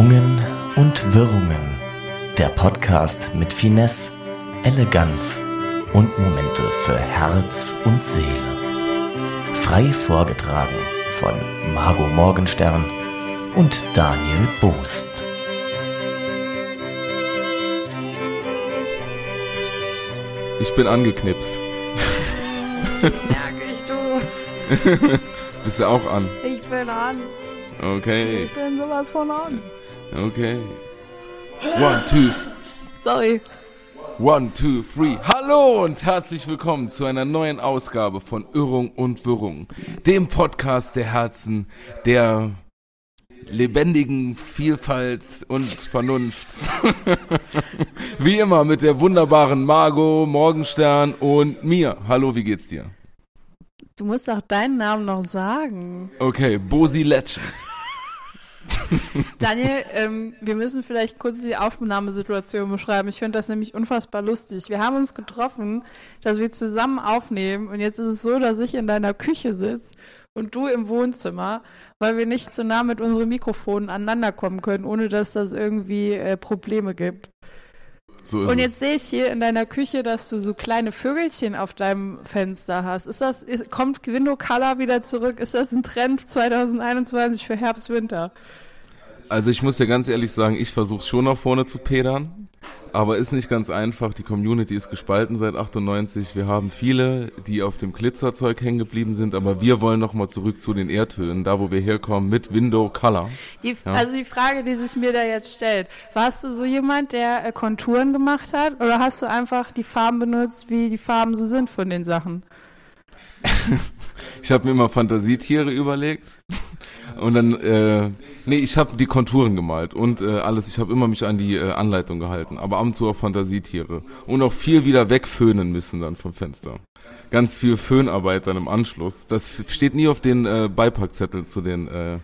Schwungen und Wirrungen. Der Podcast mit Finesse, Eleganz und Momente für Herz und Seele. Frei vorgetragen von Margot Morgenstern und Daniel Boost. Ich bin angeknipst. Merke ich du. Bist du auch an? Ich bin an. Okay, Ich bin sowas von an. Okay. One, two, Sorry. one, two, three. Hallo und herzlich willkommen zu einer neuen Ausgabe von Irrung und Wirrung, dem Podcast der Herzen, der lebendigen Vielfalt und Vernunft. wie immer mit der wunderbaren Margot Morgenstern und mir. Hallo, wie geht's dir? Du musst auch deinen Namen noch sagen. Okay, Bosi Legend. Daniel, ähm, wir müssen vielleicht kurz die Aufnahmesituation beschreiben. Ich finde das nämlich unfassbar lustig. Wir haben uns getroffen, dass wir zusammen aufnehmen und jetzt ist es so, dass ich in deiner Küche sitze und du im Wohnzimmer, weil wir nicht zu nah mit unseren Mikrofonen aneinander kommen können, ohne dass das irgendwie äh, Probleme gibt. So Und jetzt sehe ich hier in deiner Küche, dass du so kleine Vögelchen auf deinem Fenster hast. Ist das, ist, kommt Window Color wieder zurück? Ist das ein Trend 2021 für Herbst, Winter? Also ich muss dir ganz ehrlich sagen, ich versuche schon nach vorne zu pedern, aber ist nicht ganz einfach. Die Community ist gespalten seit 98. Wir haben viele, die auf dem Glitzerzeug hängen geblieben sind, aber wir wollen nochmal zurück zu den Erdtönen, da wo wir herkommen, mit Window Color. Die, Ja. Also die Frage, die sich mir da jetzt stellt, warst du so jemand, der äh, Konturen gemacht hat oder hast du einfach die Farben benutzt, wie die Farben so sind von den Sachen? Ich habe mir immer Fantasietiere überlegt und dann, äh, nee, ich habe die Konturen gemalt und äh, alles. Ich habe immer mich an die äh, Anleitung gehalten, aber ab und zu auch Fantasietiere und auch viel wieder wegföhnen müssen dann vom Fenster. Ganz viel Föhnarbeit dann im Anschluss. Das steht nie auf den äh, Beipackzetteln zu den, äh,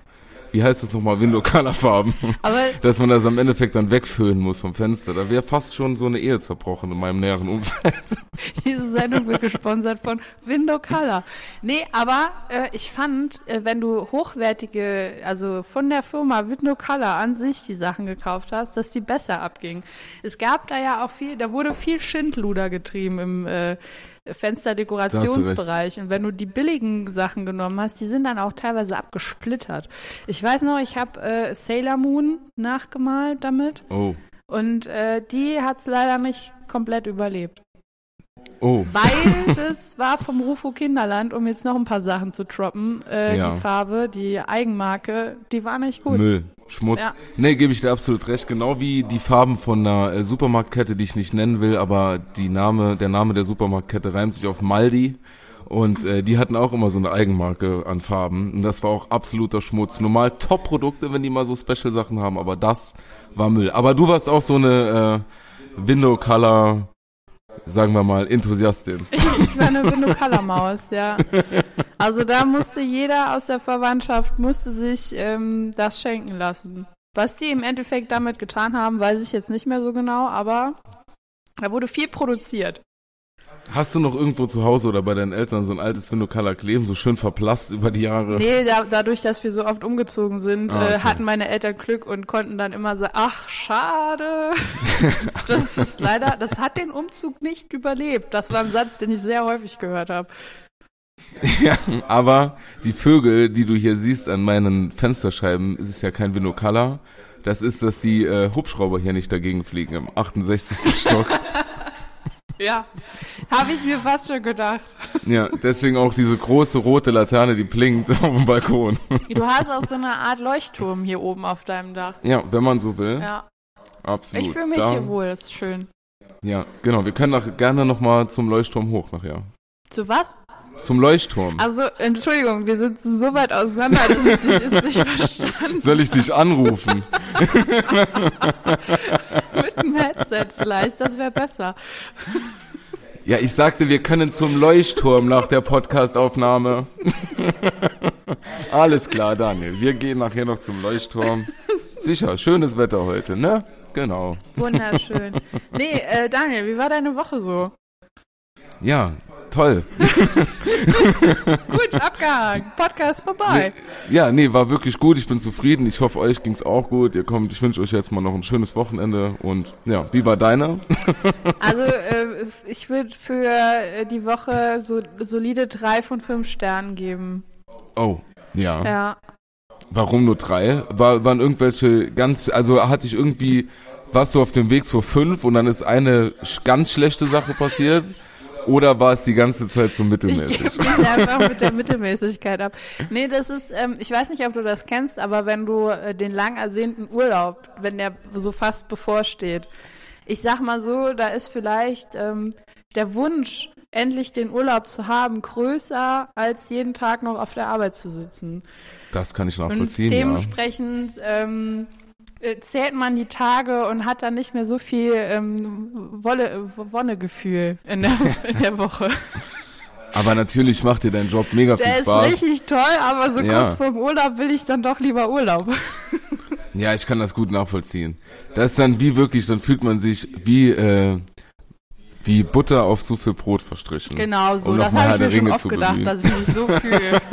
wie heißt das nochmal, Window Color Farben, Aber dass man das am Endeffekt dann wegföhnen muss vom Fenster. Da wäre fast schon so eine Ehe zerbrochen in meinem näheren Umfeld. Diese Sendung wird gesponsert von Window Color. Nee, aber äh, ich fand, äh, wenn du hochwertige, also von der Firma Window Color an sich die Sachen gekauft hast, dass die besser abgingen. Es gab da ja auch viel, da wurde viel Schindluder getrieben im äh, Fensterdekorationsbereich. Und wenn du die billigen Sachen genommen hast, die sind dann auch teilweise abgesplittert. Ich weiß noch, ich habe äh, Sailor Moon nachgemalt damit Oh, und äh, die hat's leider nicht komplett überlebt. Oh. Weil das war vom Rufo Kinderland, um jetzt noch ein paar Sachen zu droppen. Äh, Ja. Die Farbe, die Eigenmarke, die war nicht gut. Müll, Schmutz. Ja. Nee, gebe ich dir absolut recht. Genau wie die Farben von einer äh, Supermarktkette, die ich nicht nennen will, aber die Name, der Name der Supermarktkette reimt sich auf Maldi. Und äh, die hatten auch immer so eine Eigenmarke an Farben. Und das war auch absoluter Schmutz. Normal Top-Produkte, wenn die mal so Special-Sachen haben, aber das war Müll. Aber du warst auch so eine äh, Window-Color, sagen wir mal, Enthusiastin. Ich war eine Window Color Maus, ja. Also da musste jeder aus der Verwandtschaft musste sich ähm, das schenken lassen. Was die im Endeffekt damit getan haben, weiß ich jetzt nicht mehr so genau, aber da wurde viel produziert. Hast du noch irgendwo zu Hause oder bei deinen Eltern so ein altes Window-Color kleben, so schön verblasst über die Jahre? Nee, da, dadurch, dass wir so oft umgezogen sind, Ah, äh, okay. hatten meine Eltern Glück und konnten dann immer sagen, ach, schade. das ist leider, das hat den Umzug nicht überlebt. Das war ein Satz, den ich sehr häufig gehört habe. Ja, aber die Vögel, die du hier siehst an meinen Fensterscheiben, ist es ja kein Vinocolor. Das ist, dass die äh, Hubschrauber hier nicht dagegen fliegen im 68. Stock. Ja, habe ich mir fast schon gedacht. Ja, deswegen auch diese große rote Laterne, die blinkt auf dem Balkon. Du hast auch so eine Art Leuchtturm hier oben auf deinem Dach. Ja, wenn man so will. Ja, Absolut. ich fühle mich Da- hier wohl, das ist schön. Ja, genau. Wir können auch gerne nochmal zum Leuchtturm hoch nachher. Zu was? Zum Leuchtturm. Also, Entschuldigung, wir sind so weit auseinander, dass ich dich nicht verstanden Soll ich dich anrufen? Mit dem Headset vielleicht, das wäre besser. Ja, ich sagte, wir können zum Leuchtturm nach der Podcastaufnahme. Alles klar, Daniel. Wir gehen nachher noch zum Leuchtturm. Sicher, schönes Wetter heute, ne? Genau. Wunderschön. Nee, äh, Daniel, wie war deine Woche so? Ja, toll. Gut, abgehakt. Podcast vorbei. Ja, nee, war wirklich gut. Ich bin zufrieden. Ich hoffe, euch ging's auch gut. Ihr kommt, ich wünsche euch jetzt mal noch ein schönes Wochenende. Und ja, wie war deiner? Also äh, ich würde für äh, die Woche so solide drei von fünf Sternen geben. Oh, ja. Ja. Warum nur drei? War, waren irgendwelche ganz, also hatte ich irgendwie, warst du auf dem Weg zur fünf und dann ist eine ganz schlechte Sache passiert? Oder war es die ganze Zeit so Ich mittelmäßig? gebe mich einfach mit der Mittelmäßigkeit ab. Nee, das ist, ähm, ich weiß nicht, ob du das kennst, aber wenn du äh, den lang ersehnten Urlaub, wenn der so fast bevorsteht, ich sag mal so, da ist vielleicht ähm, der Wunsch, endlich den Urlaub zu haben, größer als jeden Tag noch auf der Arbeit zu sitzen. Das kann ich Und nachvollziehen, ja. dementsprechend ähm, äh, zählt man die Tage und hat dann nicht mehr so viel ähm, Wolle, Wonnegefühl in der, in der Woche. Aber natürlich macht dir dein Job mega viel Der ist Spaß. richtig toll, aber so Ja. kurz vorm Urlaub will ich dann doch lieber Urlaub. Ja, ich kann das gut nachvollziehen. Das ist dann wie wirklich, dann fühlt man sich wie, äh, wie Butter auf zu viel Brot verstrichen. Genau so, Um das habe ich mir der schon Ringe oft gedacht, dass ich mich so fühle.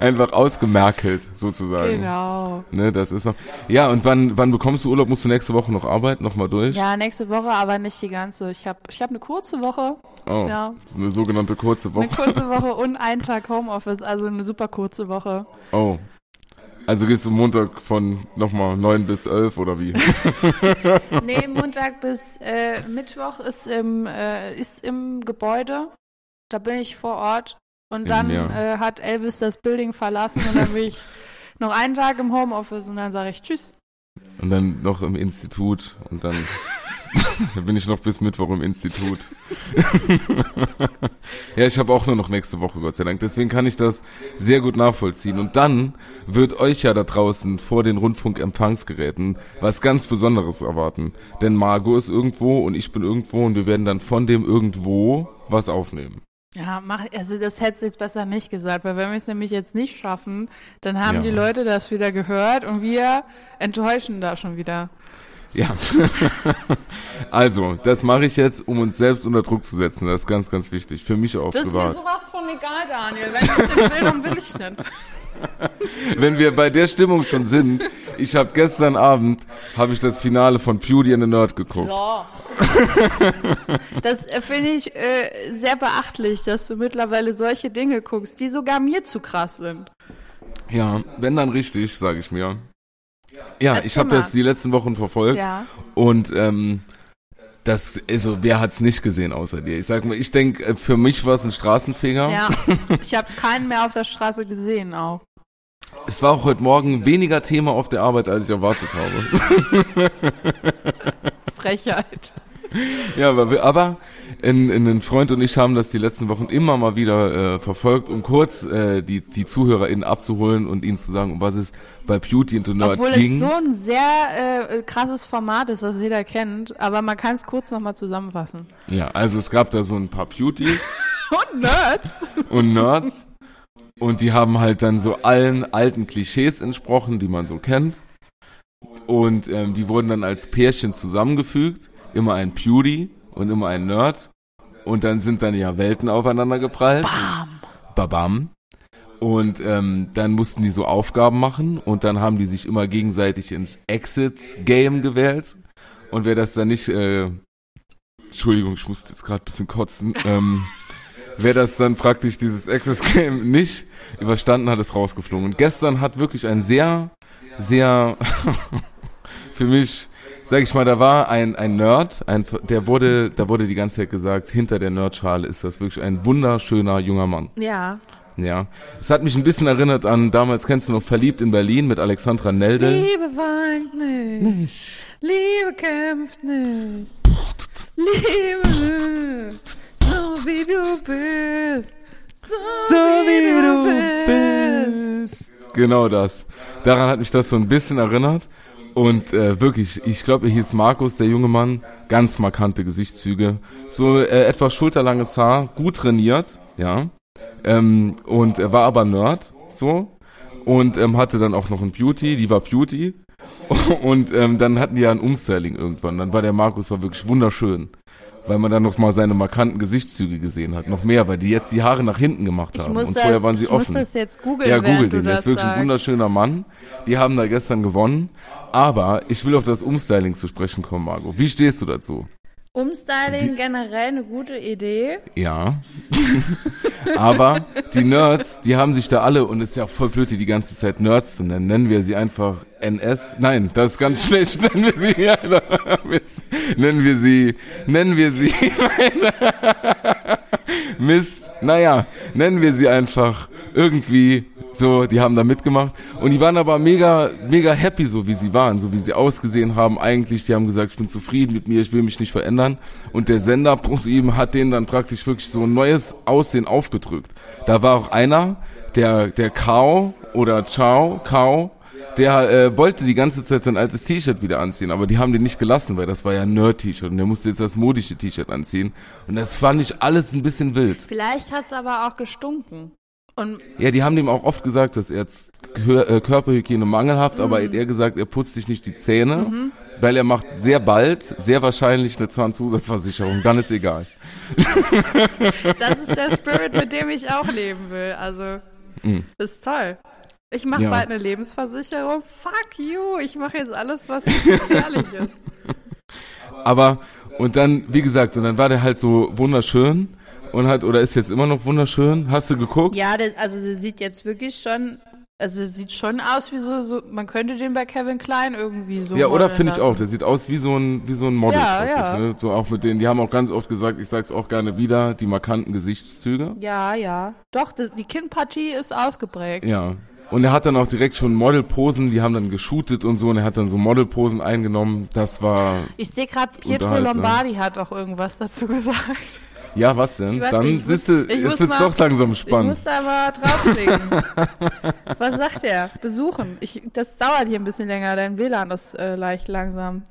Einfach ausgemerkelt, sozusagen. genau. Ne, das ist noch. Ja, und wann, wann bekommst du Urlaub? Musst du nächste Woche noch arbeiten? Nochmal durch? Ja, nächste Woche, aber nicht die ganze. Ich habe ich hab eine kurze Woche, Oh, ja. das ist eine sogenannte kurze eine Woche. kurze Woche und einen Tag Homeoffice, also eine super kurze Woche. Oh. Also gehst du Montag von nochmal neun bis elf oder wie? Nee, Montag bis äh, Mittwoch ist im, äh, ist im Gebäude. Da bin ich vor Ort. Und dann äh, hat Elvis das Building verlassen und dann bin ich noch einen Tag im Homeoffice und dann sage ich Tschüss. Und dann noch im Institut und dann, dann bin ich noch bis Mittwoch im Institut. ja, ich habe auch nur noch nächste Woche, Gott sei Dank. Deswegen kann ich das sehr gut nachvollziehen. Und dann wird euch ja da draußen vor den Rundfunkempfangsgeräten was ganz Besonderes erwarten. Denn Margot ist irgendwo und ich bin irgendwo und wir werden dann von dem irgendwo was aufnehmen. Ja, mach, also das hättest du jetzt besser nicht gesagt, weil wenn wir es nämlich jetzt nicht schaffen, dann haben Ja. die Leute das wieder gehört und wir enttäuschen da schon wieder. Ja. also, das mache ich jetzt, um uns selbst unter Druck zu setzen. Das ist ganz, ganz wichtig. Für mich auch Das ist mir privat. sowas von egal, Daniel. Wenn ich den will, dann will ich nicht. Wenn wir bei der Stimmung schon sind, ich habe gestern Abend habe ich das Finale von Beauty and the Nerd geguckt. So. Das äh, finde ich äh, sehr beachtlich, dass du mittlerweile solche Dinge guckst, die sogar mir zu krass sind. Ja, wenn dann richtig, sage ich mir. Ja, Erzähl ich habe das die letzten Wochen verfolgt Ja. und ähm, das, also wer hat's nicht gesehen außer dir? Ich sag mal, ich denke, für mich war es ein Straßenfeger. Ja. Ich habe keinen mehr auf der Straße gesehen auch. Es war auch heute Morgen weniger Thema auf der Arbeit, als ich erwartet habe. Frechheit. Ja, aber, aber in, in, ein Freund und ich haben das die letzten Wochen immer mal wieder äh, verfolgt, um kurz äh, die, die ZuhörerInnen abzuholen und ihnen zu sagen, um was es bei Beauty and the Nerd Obwohl ging. es so ein sehr äh, krasses Format ist, das jeder kennt, aber man kann es kurz nochmal zusammenfassen. ja, also es gab da so ein paar Beauties Und Nerds. und Nerds und die haben halt dann so allen alten Klischees entsprochen, die man so kennt. Und ähm, die wurden dann als Pärchen zusammengefügt, immer ein Beauty und immer ein Nerd. Und dann sind dann ja Welten aufeinander geprallt. Bam. Babam. Und ähm, dann mussten die so Aufgaben machen und dann haben die sich immer gegenseitig ins Exit-Game gewählt. Und wer das dann nicht, äh, Entschuldigung, ich musste jetzt gerade ein bisschen kotzen, ähm, wer das dann praktisch dieses Exit-Game nicht überstanden hat, ist rausgeflogen. Und gestern hat wirklich ein sehr, sehr, für mich, sag ich mal, da war ein, ein Nerd, ein, der wurde, da wurde die ganze Zeit gesagt, hinter der Nerdschale ist das wirklich ein wunderschöner junger Mann. Ja. Ja. Es hat mich ein bisschen erinnert an, damals kennst du noch Verliebt in Berlin mit Alexandra Neldel. Liebe weint nicht. Liebe kämpft nicht. Liebe nicht. So wie du bist. So, wie, du bist. Genau das. Daran hat mich das so ein bisschen erinnert. Und äh, wirklich, ich glaube, er hieß Markus, der junge Mann, ganz markante Gesichtszüge, so äh, etwas schulterlanges Haar, gut trainiert, ja. Ähm, und er war aber Nerd, so. Und ähm, hatte dann auch noch ein Beauty, die war Beauty. Und ähm, dann hatten die ja ein Umstyling irgendwann. Dann war der Markus war wirklich wunderschön. weil man dann noch mal seine markanten Gesichtszüge gesehen hat. Noch mehr, weil die jetzt die Haare nach hinten gemacht Ich haben. Und vorher waren sie ich offen. muss das jetzt googeln, Ja, du den. Der ist wirklich ein wunderschöner Mann. Die haben da gestern gewonnen. Aber ich will auf das Umstyling zu sprechen kommen, Margot. Wie stehst du dazu? Umstyling generell eine gute Idee. Ja. Aber die Nerds, die haben sich da alle, und es ist ja auch voll blöd, die die ganze Zeit Nerds zu nennen. Nennen wir sie einfach NS. Nein, das ist ganz schlecht. Nennen wir sie, ja, Mist. Nennen wir sie, nennen wir sie, Mist. Naja, nennen wir sie einfach irgendwie so, die haben da mitgemacht. Und die waren aber mega, mega happy, so wie sie waren, so wie sie ausgesehen haben eigentlich. Die haben gesagt, ich bin zufrieden mit mir, ich will mich nicht verändern. Und der Sender ProSieben hat denen dann praktisch wirklich so ein neues Aussehen aufgedrückt. Da war auch einer, der, der Kao oder Chao, Kao, der äh, wollte die ganze Zeit sein altes T-Shirt wieder anziehen, aber die haben den nicht gelassen, weil das war ja ein Nerd-T-Shirt und der musste jetzt das modische T-Shirt anziehen. Und das fand ich alles ein bisschen wild. Vielleicht hat es aber auch gestunken. Und Ja, die haben dem auch oft gesagt, dass er jetzt äh, Körperhygiene mangelhaft, aber er hat gesagt, er putzt sich nicht die Zähne, weil er macht sehr bald, sehr wahrscheinlich eine Zahnzusatzversicherung, dann ist egal. das ist der Spirit, mit dem ich auch leben will. Also, Mhm. ist toll. Ich mache Ja. bald eine Lebensversicherung. Fuck you. Ich mache jetzt alles, was gefährlich ist. Aber, und dann, wie gesagt, und dann war der halt so wunderschön und hat, oder ist jetzt immer noch wunderschön. Hast du geguckt? Ja, der, also der sieht jetzt wirklich schon, also sieht schon aus wie so, so, man könnte den bei Kevin Klein irgendwie so. Ja, oder finde ich auch. Der sieht aus wie so ein, wie so ein Model. Ja, ja. Ne? So auch mit denen, die haben auch ganz oft gesagt, ich sag's auch gerne wieder, die markanten Gesichtszüge. Ja, ja. Doch, das, die Kinnpartie ist ausgeprägt. Ja. Und er hat dann auch direkt schon Modelposen, die haben dann geshootet und so, und er hat dann so Modelposen eingenommen. Das war, Ich sehe gerade, Pietro. Lombardi hat auch irgendwas dazu gesagt. Ja, was denn? Ich Dann nicht, ich muss- du, ich wird's mal- doch langsam Ich spannend. muss da mal draufklicken. Was sagt er? Besuchen. Ich, das dauert hier ein bisschen länger, dein WLAN ist äh, leicht langsam.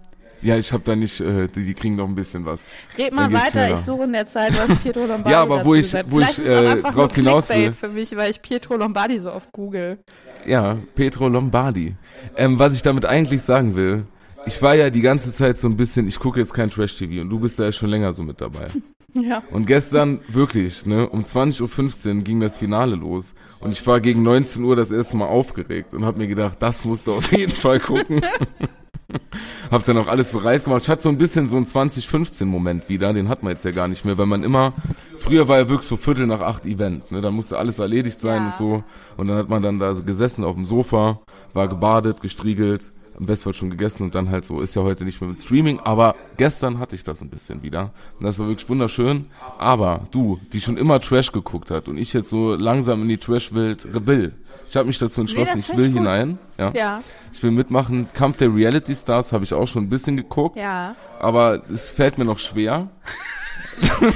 Ja, ich habe da nicht, äh, die, die kriegen noch ein bisschen was. Red mal weiter, schneller. ich suche in der Zeit, was Pietro Lombardi Ja, aber wo ich- gesagt wo ich, Vielleicht es äh, drauf hinaus will. für mich, weil ich Pietro Lombardi so oft google. Ja, Petro Lombardi. Ähm, was ich damit eigentlich sagen will, ich war ja die ganze Zeit so ein bisschen, ich gucke jetzt kein Trash-TV und du bist da ja schon länger so mit dabei. Ja. Und gestern wirklich, ne, um 20.15 Uhr ging das Finale los. Und ich war gegen 19 Uhr das erste Mal aufgeregt und habe mir gedacht, das musst du auf jeden Fall gucken. hab dann auch alles bereit gemacht. Ich hatte so ein bisschen so einen 2015-Moment wieder, den hat man jetzt ja gar nicht mehr, weil man immer, früher war ja wirklich so Viertel nach acht Event, ne, da musste alles erledigt sein Ja. und so. Und dann hat man dann da gesessen auf dem Sofa, war gebadet, gestriegelt, am besten Fall schon gegessen und dann halt so, ist ja heute nicht mehr mit Streaming, aber gestern hatte ich das ein bisschen wieder. Und das war wirklich wunderschön. Aber du, die schon immer Trash geguckt hat und ich jetzt so langsam in die Trash-Welt will. Ich habe mich dazu entschlossen, das ich will ich hinein. Ja. Ja, Ich will mitmachen. Kampf der Reality Stars habe ich auch schon ein bisschen geguckt, ja. aber es fällt mir noch schwer.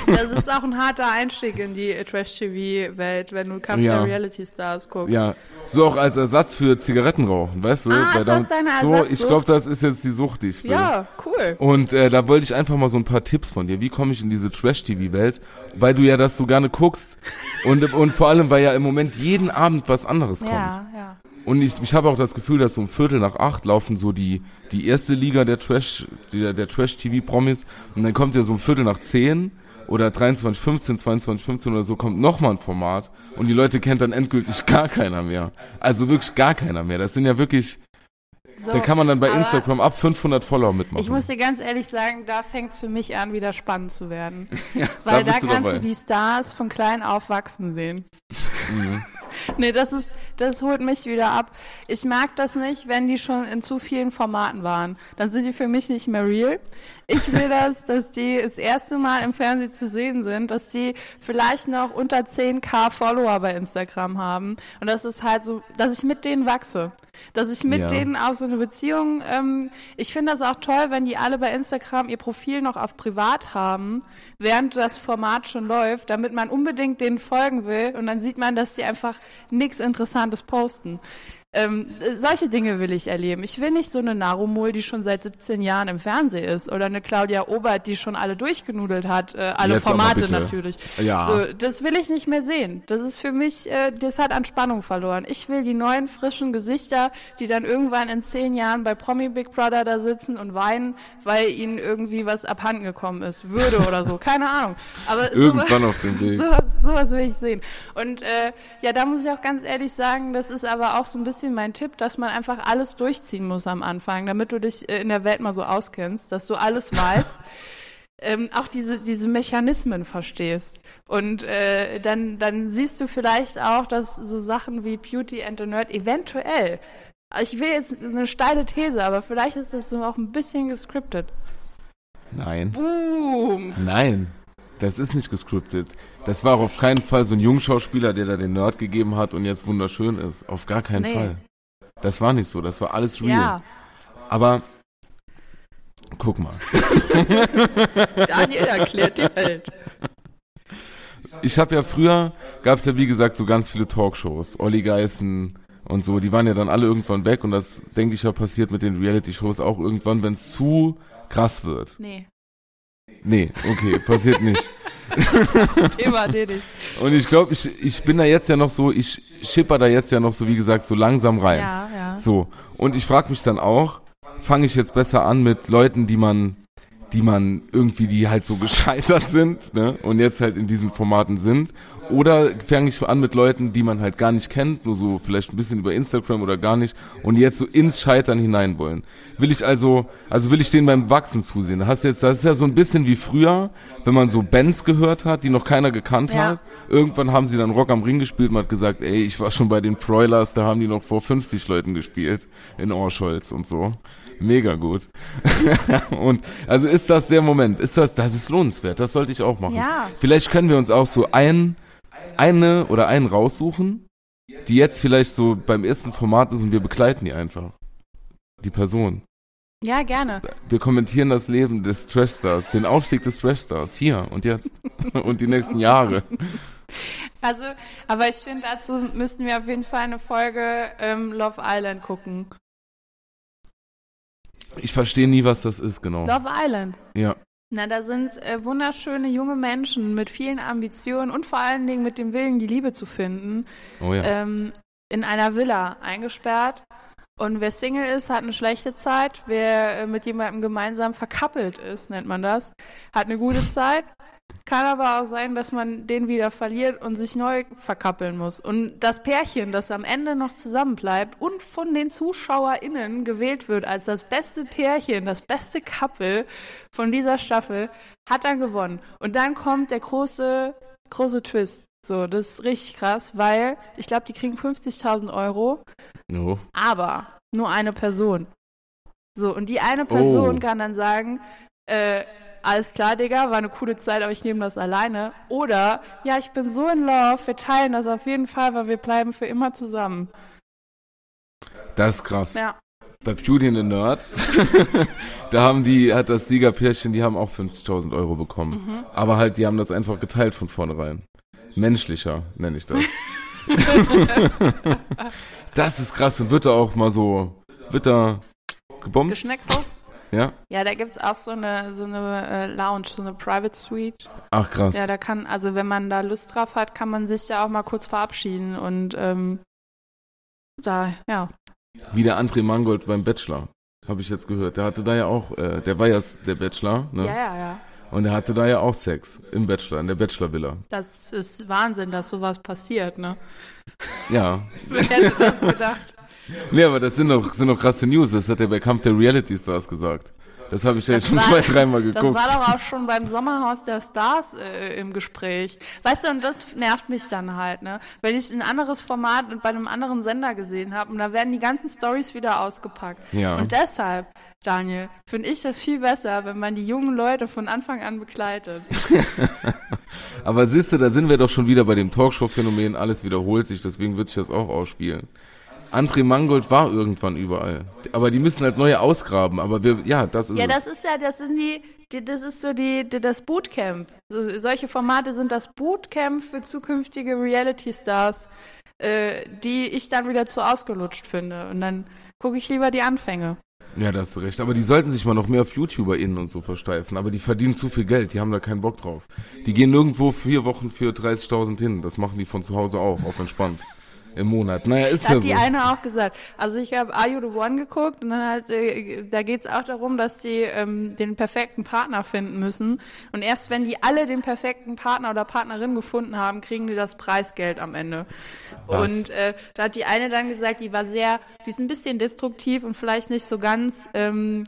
Das ist auch ein harter Einstieg in die Trash-TV-Welt, wenn du Kampf Ja. der Reality-Stars guckst. Ja, so auch als Ersatz für Zigarettenrauchen, weißt du? Ah, ist das deine so, ich glaube, das ist jetzt die Sucht, die ich will. Ja, cool. Und äh, da wollte ich einfach mal so ein paar Tipps von dir. Wie komme ich in diese Trash-TV-Welt? Weil du ja das so gerne guckst. Und, und vor allem, weil ja im Moment jeden Abend was anderes kommt. Ja. Und ich, ich habe auch das Gefühl, dass so um Viertel nach acht laufen so die, die erste Liga der Trash, der, der Trash-TV-Promis. Und dann kommt ja so um Viertel nach zehn oder 23, 15, 22, 15 oder so kommt nochmal ein Format. Und die Leute kennt dann endgültig gar keiner mehr. Also wirklich gar keiner mehr. Das sind ja wirklich, So, da kann man dann bei Instagram ab 500 Follower mitmachen. Ich muss dir ganz ehrlich sagen, da fängt es für mich an, wieder spannend zu werden. da Weil da, du kannst dabei. du die Stars von klein auf wachsen sehen. Mhm. nee, das ist, das holt mich wieder ab. Ich mag das nicht, wenn die schon in zu vielen Formaten waren. Dann sind die für mich nicht mehr real. Ich will das, dass die das erste Mal im Fernsehen zu sehen sind, dass die vielleicht noch unter 10k Follower bei Instagram haben. Und das ist halt so, dass ich mit denen wachse. Dass ich mit Ja. denen auch so eine Beziehung, ähm, ich finde das auch toll, wenn die alle bei Instagram ihr Profil noch auf privat haben, während das Format schon läuft, damit man unbedingt denen folgen will und dann sieht man, dass die einfach nichts Interessantes posten. Ähm, solche Dinge will ich erleben. Ich will nicht so eine Narumol, die schon seit 17 Jahren im Fernsehen ist, oder eine Claudia Obert, die schon alle durchgenudelt hat, äh, alle Jetzt Formate natürlich. Ja. So, das will ich nicht mehr sehen. Das ist für mich, äh, das hat an Spannung verloren. Ich will die neuen, frischen Gesichter, die dann irgendwann in zehn Jahren bei Promi Big Brother da sitzen und weinen, weil ihnen irgendwie was abhanden gekommen ist. Würde oder so. Keine Ahnung. Aber Irgendwann sowas, auf dem Weg. Sowas, sowas will ich sehen. Und äh, ja, da muss ich auch ganz ehrlich sagen, das ist aber auch so ein bisschen mein Tipp, dass man einfach alles durchziehen muss am Anfang, damit du dich äh, in der Welt mal so auskennst, dass du alles weißt. ähm, auch diese, diese Mechanismen verstehst. Und äh, dann, dann siehst du vielleicht auch, dass so Sachen wie Beauty and the Nerd eventuell, ich will jetzt eine steile These, aber vielleicht ist das so auch ein bisschen gescriptet. Nein. Boom! Nein. Das ist nicht gescriptet. Das war auf keinen Fall so ein Jungschauspieler, der da den Nerd gegeben hat und jetzt wunderschön ist. Auf gar keinen Nee. Fall. Das war nicht so. Das war alles real. Ja, Aber guck mal. Daniel erklärt die Welt. Ich habe ja früher, gab es ja wie gesagt so ganz viele Talkshows. Olli Geißen und so. Die waren ja dann alle irgendwann weg und das, denke ich, ja passiert mit den Reality-Shows auch irgendwann, wenn es zu krass wird. Nee, Nee, okay, passiert nicht. Thema erledigt. Und ich glaube, ich, ich bin da jetzt ja noch so, ich schipper da jetzt ja noch so, wie gesagt, so langsam rein. Ja, ja. So. Und ich frage mich dann auch, fange ich jetzt besser an mit Leuten, die man, die man irgendwie, die halt so gescheitert sind, ne, und jetzt halt in diesen Formaten sind. Oder fange ich an mit Leuten, die man halt gar nicht kennt, nur so vielleicht ein bisschen über Instagram oder gar nicht, und jetzt so ins Scheitern hinein wollen. Will ich also, also will ich denen beim Wachsen zusehen. Da hast du jetzt, das ist ja so ein bisschen wie früher, wenn man so Bands gehört hat, die noch keiner gekannt Ja. hat. Irgendwann haben sie dann Rock am Ring gespielt und hat gesagt, ey, ich war schon bei den Broilers, da haben die noch vor 50 Leuten gespielt in Orscholz und so. Mega gut. und also ist das der Moment? Ist das, das ist lohnenswert. Das sollte ich auch machen. Ja. Vielleicht können wir uns auch so ein, eine oder einen raussuchen, die jetzt vielleicht so beim ersten Format ist und wir begleiten die einfach. Die Person. Ja, gerne. Wir kommentieren das Leben des Trashstars, den Aufstieg des Trashstars, hier und jetzt und die nächsten Jahre. Also, aber ich finde, dazu müssten wir auf jeden Fall eine Folge ähm, Love Island gucken. Ich verstehe nie, was das ist, genau. Love Island. Ja. Na, da sind äh, wunderschöne junge Menschen mit vielen Ambitionen und vor allen Dingen mit dem Willen, die Liebe zu finden, Oh ja. ähm, in einer Villa eingesperrt. Und wer Single ist, hat eine schlechte Zeit. Wer äh, mit jemandem gemeinsam verkappelt ist, nennt man das, hat eine gute Zeit. Kann aber auch sein, dass man den wieder verliert und sich neu verkappeln muss. Und das Pärchen, das am Ende noch zusammenbleibt und von den ZuschauerInnen gewählt wird als das beste Pärchen, das beste Couple von dieser Staffel, hat dann gewonnen. Und dann kommt der große, große Twist. So, das ist richtig krass, weil ich glaube, die kriegen 50.000 Euro, No. aber nur eine Person. So, und die eine Person Oh. kann dann sagen, äh, alles klar, Digga, war eine coole Zeit, aber ich nehme das alleine. Oder, ja, ich bin so in Love, wir teilen das auf jeden Fall, weil wir bleiben für immer zusammen. Das ist krass. Ja. Bei Beauty and the Nerd, da haben die, hat das Siegerpärchen, die haben auch 50.000 Euro bekommen. Mhm. Aber halt, die haben das einfach geteilt von vornherein. Menschlicher, nenne ich das. das ist krass und wird da auch mal so, wird da gebombt? Geschneckselt? Ja? Ja, da gibt's auch so eine, so eine äh, Lounge, so eine Private Suite. Ach krass. Ja, da kann, also wenn man da Lust drauf hat, kann man sich da auch mal kurz verabschieden und ähm, da, ja. Wie der André Mangold beim Bachelor. Habe ich jetzt gehört. Der hatte da ja auch, äh, der war ja der Bachelor, ne? Ja, ja, ja. Und er hatte da ja auch Sex im Bachelor, in der Bachelor-Villa. Das ist Wahnsinn, dass sowas passiert, ne? Ja. Wer hätte das gedacht? Nee, aber das sind doch, sind doch krasse News. Das hat er bei Kampf der Reality Stars gesagt. Das habe ich ja jetzt schon war- zwei, dreimal Das geguckt. war doch auch schon beim Sommerhaus der Stars äh, im Gespräch. Weißt du, und das nervt mich dann halt, ne? Wenn ich ein anderes Format bei einem anderen Sender gesehen habe und da werden die ganzen Stories wieder ausgepackt. Ja. Und deshalb, Daniel, finde ich das viel besser, wenn man die jungen Leute von Anfang an begleitet. Aber siehst du, da sind wir doch schon wieder bei dem Talkshow-Phänomen. Alles wiederholt sich, deswegen wird sich das auch ausspielen. André Mangold war irgendwann überall. Aber die müssen halt neue ausgraben. Aber wir, ja, das ist Ja, es. das ist ja, das sind die, die das ist so die, die das Bootcamp. So, solche Formate sind das Bootcamp für zukünftige Reality-Stars. äh, die ich dann wieder zu ausgelutscht finde. Und dann gucke ich lieber die Anfänge. Ja, da hast du recht. Aber die sollten sich mal noch mehr auf YouTuberInnen und so versteifen. Aber die verdienen zu viel Geld, die haben da keinen Bock drauf. Die gehen nirgendwo vier Wochen für 30.000 hin. Das machen die von zu Hause auch, auf entspannt im Monat. Naja, ist Da ja hat so. die eine auch gesagt. Also ich habe Are You the One geguckt und dann halt, äh, da geht's auch darum, dass die ähm, den perfekten Partner finden müssen. Und erst wenn die alle den perfekten Partner oder Partnerin gefunden haben, kriegen die das Preisgeld am Ende. Was? Und äh, da hat die eine dann gesagt, die war sehr, die ist ein bisschen destruktiv und vielleicht nicht so ganz ähm,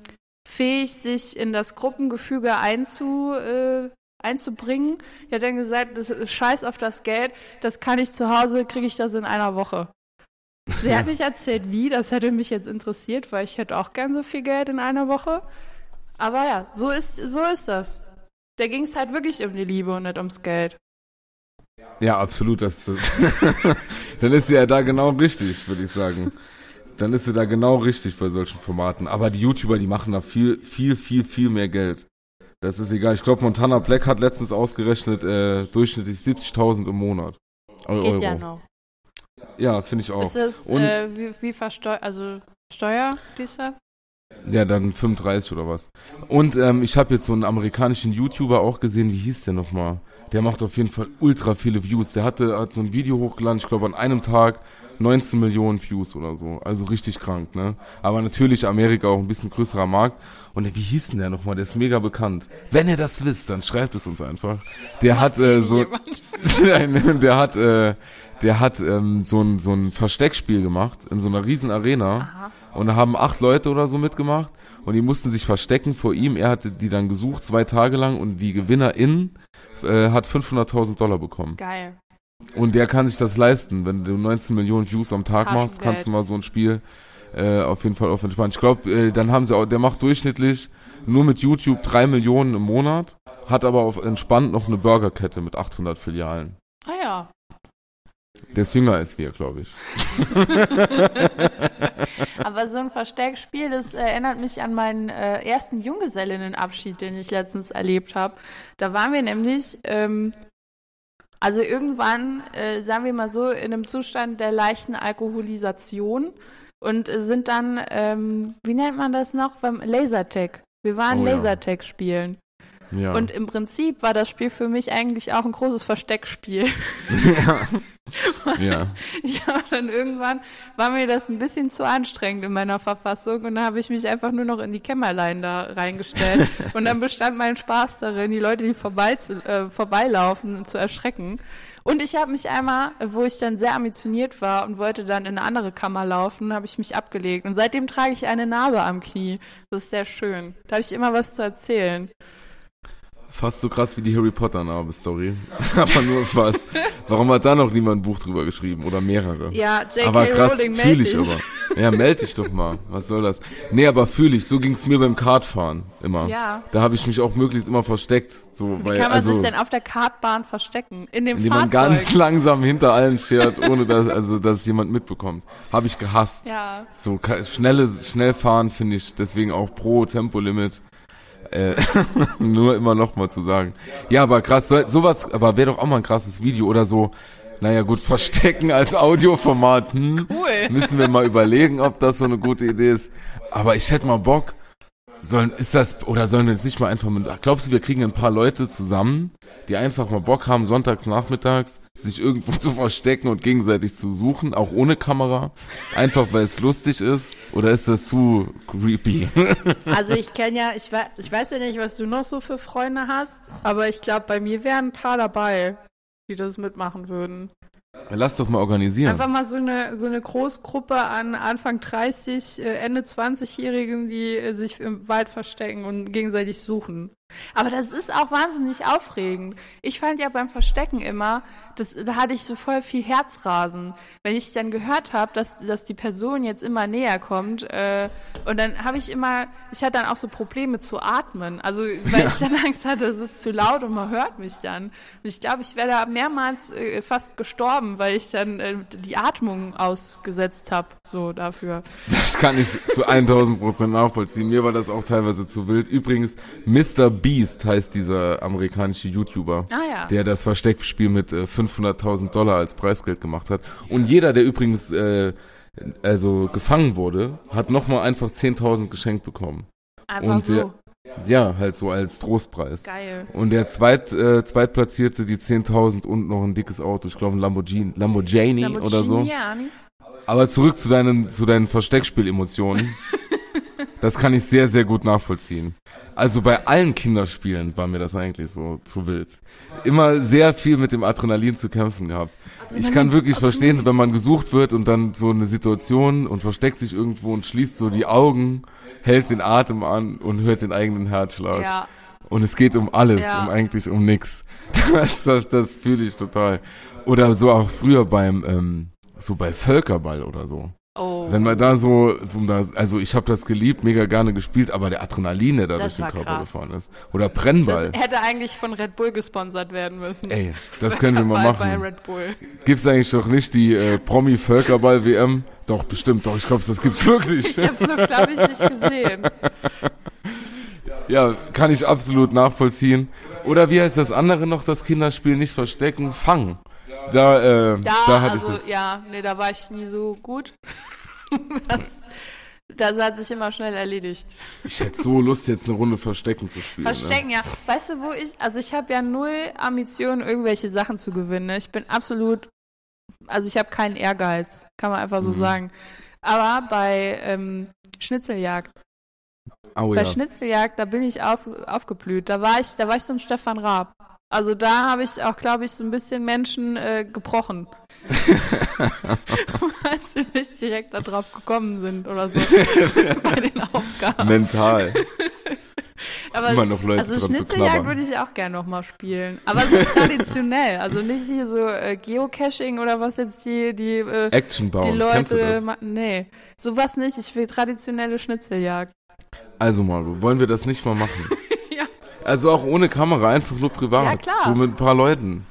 fähig, sich in das Gruppengefüge einzu, äh, einzubringen. Die hat dann gesagt, das ist scheiß auf das Geld, das kann ich zu Hause, kriege ich das in einer Woche. Sie hat nicht erzählt, wie, das hätte mich jetzt interessiert, weil ich hätte auch gern so viel Geld in einer Woche. Aber ja, so ist, so ist das. Da ging es halt wirklich um die Liebe und nicht ums Geld. Ja, absolut. Das, das dann ist sie ja da genau richtig, würde ich sagen. Dann ist sie da genau richtig bei solchen Formaten. Aber die YouTuber, die machen da viel, viel, viel, viel mehr Geld. Das ist egal. Ich glaube, Montana Black hat letztens ausgerechnet, äh, durchschnittlich 70.000 im Monat. Eu- Geht Euro. ja noch. Ja, finde ich auch. Ist das Und- äh, wie, wie versteuert, also Steuer, dieser? Ja, dann 35 oder was. Und ähm, ich habe jetzt so einen amerikanischen YouTuber auch gesehen, wie hieß der nochmal? Der macht auf jeden Fall ultra viele Views. Der hatte hat so ein Video hochgeladen, ich glaube an einem Tag 19 Millionen Views oder so. Also richtig krank, ne? Aber natürlich Amerika auch ein bisschen größerer Markt. Und wie hieß denn der nochmal? Der ist mega bekannt. Wenn ihr das wisst, dann schreibt es uns einfach. Der hat äh, so. Nein, der hat, äh, der hat ähm, so ein so ein Versteckspiel gemacht in so einer riesen Arena Aha. und da haben acht Leute oder so mitgemacht und die mussten sich verstecken vor ihm. Er hatte die dann gesucht zwei Tage lang und die Gewinnerin äh, hat 500.000 Dollar bekommen. Geil. Und der kann sich das leisten, wenn du 19 Millionen Views am Tag machst, kannst du mal so ein Spiel äh, auf jeden Fall auf entspannt. Ich glaube, äh, dann haben sie auch, der macht durchschnittlich nur mit YouTube drei Millionen im Monat, hat aber auf entspannt noch eine Burgerkette mit 800 Filialen. Ja. Der ist jünger als wir, glaube ich. Aber so ein Versteckspiel, das äh, erinnert mich an meinen äh, ersten Junggesellinnenabschied, den ich letztens erlebt habe. Da waren wir nämlich, ähm, also irgendwann, äh, sagen wir mal so, in einem Zustand der leichten Alkoholisation und sind dann, ähm, wie nennt man das noch, beim Lasertag. Wir waren Oh ja. Lasertag spielen. Ja. Und im Prinzip war das Spiel für mich eigentlich auch ein großes Versteckspiel. ja. Ja, dann irgendwann war mir das ein bisschen zu anstrengend in meiner Verfassung und dann habe ich mich einfach nur noch in die Kämmerlein da reingestellt und dann bestand mein Spaß darin, die Leute, die vorbei zu, äh, vorbeilaufen, zu erschrecken. Und ich habe mich einmal, wo ich dann sehr ambitioniert war und wollte dann in eine andere Kammer laufen, habe ich mich abgelegt. Und seitdem trage ich eine Narbe am Knie. Das ist sehr schön. Da habe ich immer was zu erzählen. Fast so krass wie die Harry Potter Narbe-Story. aber nur fast. Warum hat da noch niemand ein Buch drüber geschrieben? Oder mehrere? Ja, J.K. aber krass, fühle ich aber. Ja, meld dich doch mal. Was soll das? Nee, aber fühle ich. So ging's mir beim Kartfahren immer. Ja. Da habe ich mich auch möglichst immer versteckt. So, Wie weil, kann man also, sich denn auf der Kartbahn verstecken? In dem indem man Fahrzeug? ganz langsam hinter allen fährt, ohne dass, also, dass es jemand mitbekommt. Habe ich gehasst. Ja. So schnelles, schnell fahren finde ich deswegen auch pro Tempolimit. Äh, nur immer noch mal zu sagen. Ja, aber krass, so, sowas, aber wäre doch auch mal ein krasses Video oder so. Naja, gut, verstecken als Audioformat. Hm? Cool. Müssen wir mal überlegen, ob das so eine gute Idee ist. Aber ich hätte mal Bock. Sollen, ist das, oder sollen wir jetzt nicht mal einfach mit, glaubst du, wir kriegen ein paar Leute zusammen, die einfach mal Bock haben, sonntags nachmittags, sich irgendwo zu verstecken und gegenseitig zu suchen, auch ohne Kamera? Einfach, weil es lustig ist? Oder ist das zu creepy? Also ich kenne ja, ich weiß, ich weiß ja nicht, was du noch so für Freunde hast, aber ich glaube, bei mir wären ein paar dabei, die das mitmachen würden. Lass doch mal organisieren. Einfach mal so eine, so eine Großgruppe an Anfang 30, äh, Ende 20-Jährigen, die äh, sich im Wald verstecken und gegenseitig suchen. Aber das ist auch wahnsinnig aufregend. Ich fand ja beim Verstecken immer, das, da hatte ich so voll viel Herzrasen. Wenn ich dann gehört habe, dass, dass die Person jetzt immer näher kommt, äh, und dann habe ich immer, ich hatte dann auch so Probleme zu atmen. Also, weil ich dann Angst hatte, es ist zu laut und man hört mich dann. Und ich glaube, ich wäre da mehrmals äh, fast gestorben, weil ich dann äh, die Atmung ausgesetzt habe, so dafür. Das kann ich zu 1000 Prozent nachvollziehen. Mir war das auch teilweise zu wild. Übrigens, Mr. Beast heißt dieser amerikanische YouTuber, Ah ja. der das Versteckspiel mit äh, 500.000 Dollar als Preisgeld gemacht hat. Und jeder, der übrigens äh, also gefangen wurde, hat nochmal einfach 10.000 geschenkt bekommen. Einfach Und so. Ja, halt so als Trostpreis. Geil. Und der Zweit, äh, Zweitplatzierte die 10.000 und noch ein dickes Auto, ich glaube ein Lamborghini, Lamborghini, oder so. Lamborghini. Aber zurück zu deinen, zu deinen Versteckspielemotionen. das kann ich sehr, sehr gut nachvollziehen. Also bei allen Kinderspielen war mir das eigentlich so zu wild. Immer sehr viel mit dem Adrenalin zu kämpfen gehabt. Ich kann wirklich verstehen, wenn man gesucht wird und dann so eine Situation und versteckt sich irgendwo und schließt so die Augen, hält den Atem an und hört den eigenen Herzschlag. Ja. Und es geht um alles, Ja. um eigentlich um nix. Das, das, das fühle ich total. Oder so auch früher beim, ähm, so bei Völkerball oder so. Oh. Wenn man da so, also ich habe das geliebt, mega gerne gespielt, aber der Adrenalin, der da Das durch den Körper krass. gefahren ist. Oder das Brennball. hätte eigentlich von Red Bull gesponsert werden müssen. Ey, das können wir mal Bei- Bei machen. Red Bull. Gibt's eigentlich doch nicht die äh, Promi-Völkerball-WM? Doch, bestimmt, doch, ich glaube, das gibt's wirklich. Ich hab's nur, glaube ich, nicht gesehen. Ja, kann ich absolut nachvollziehen. Oder wie heißt das andere noch, das Kinderspiel nicht verstecken? Fangen. Da, äh, Da, da hatte also, ich das. ja, nee, da war ich nie so gut. das, das hat sich immer schnell erledigt. Ich hätte so Lust, jetzt eine Runde Verstecken zu spielen. Verstecken, ja. Weißt du, wo ich, also ich habe ja null Ambitionen, irgendwelche Sachen zu gewinnen. ne? Ich bin absolut, also ich habe keinen Ehrgeiz, kann man einfach so Mhm. sagen. Aber bei ähm, Schnitzeljagd, Ne? Oh bei ja. Schnitzeljagd, da bin ich auf, aufgeblüht. Da war ich, da war ich so ein Stefan Raab. Also da habe ich auch, glaube ich, so ein bisschen Menschen äh, gebrochen. Weil sie nicht direkt da drauf gekommen sind oder so bei den Aufgaben. Mental. Aber Immer noch Leute also Schnitzeljagd würde ich auch gerne nochmal spielen. Aber so traditionell. Also nicht hier so äh, Geocaching oder was jetzt die, die, äh, Action bauen. die Kennst du Leute das? Nee, sowas nicht. Ich will traditionelle Schnitzeljagd. Also Margot, wollen wir das nicht mal machen? Also auch ohne Kamera, einfach nur privat. Ja, klar. So mit ein paar Leuten.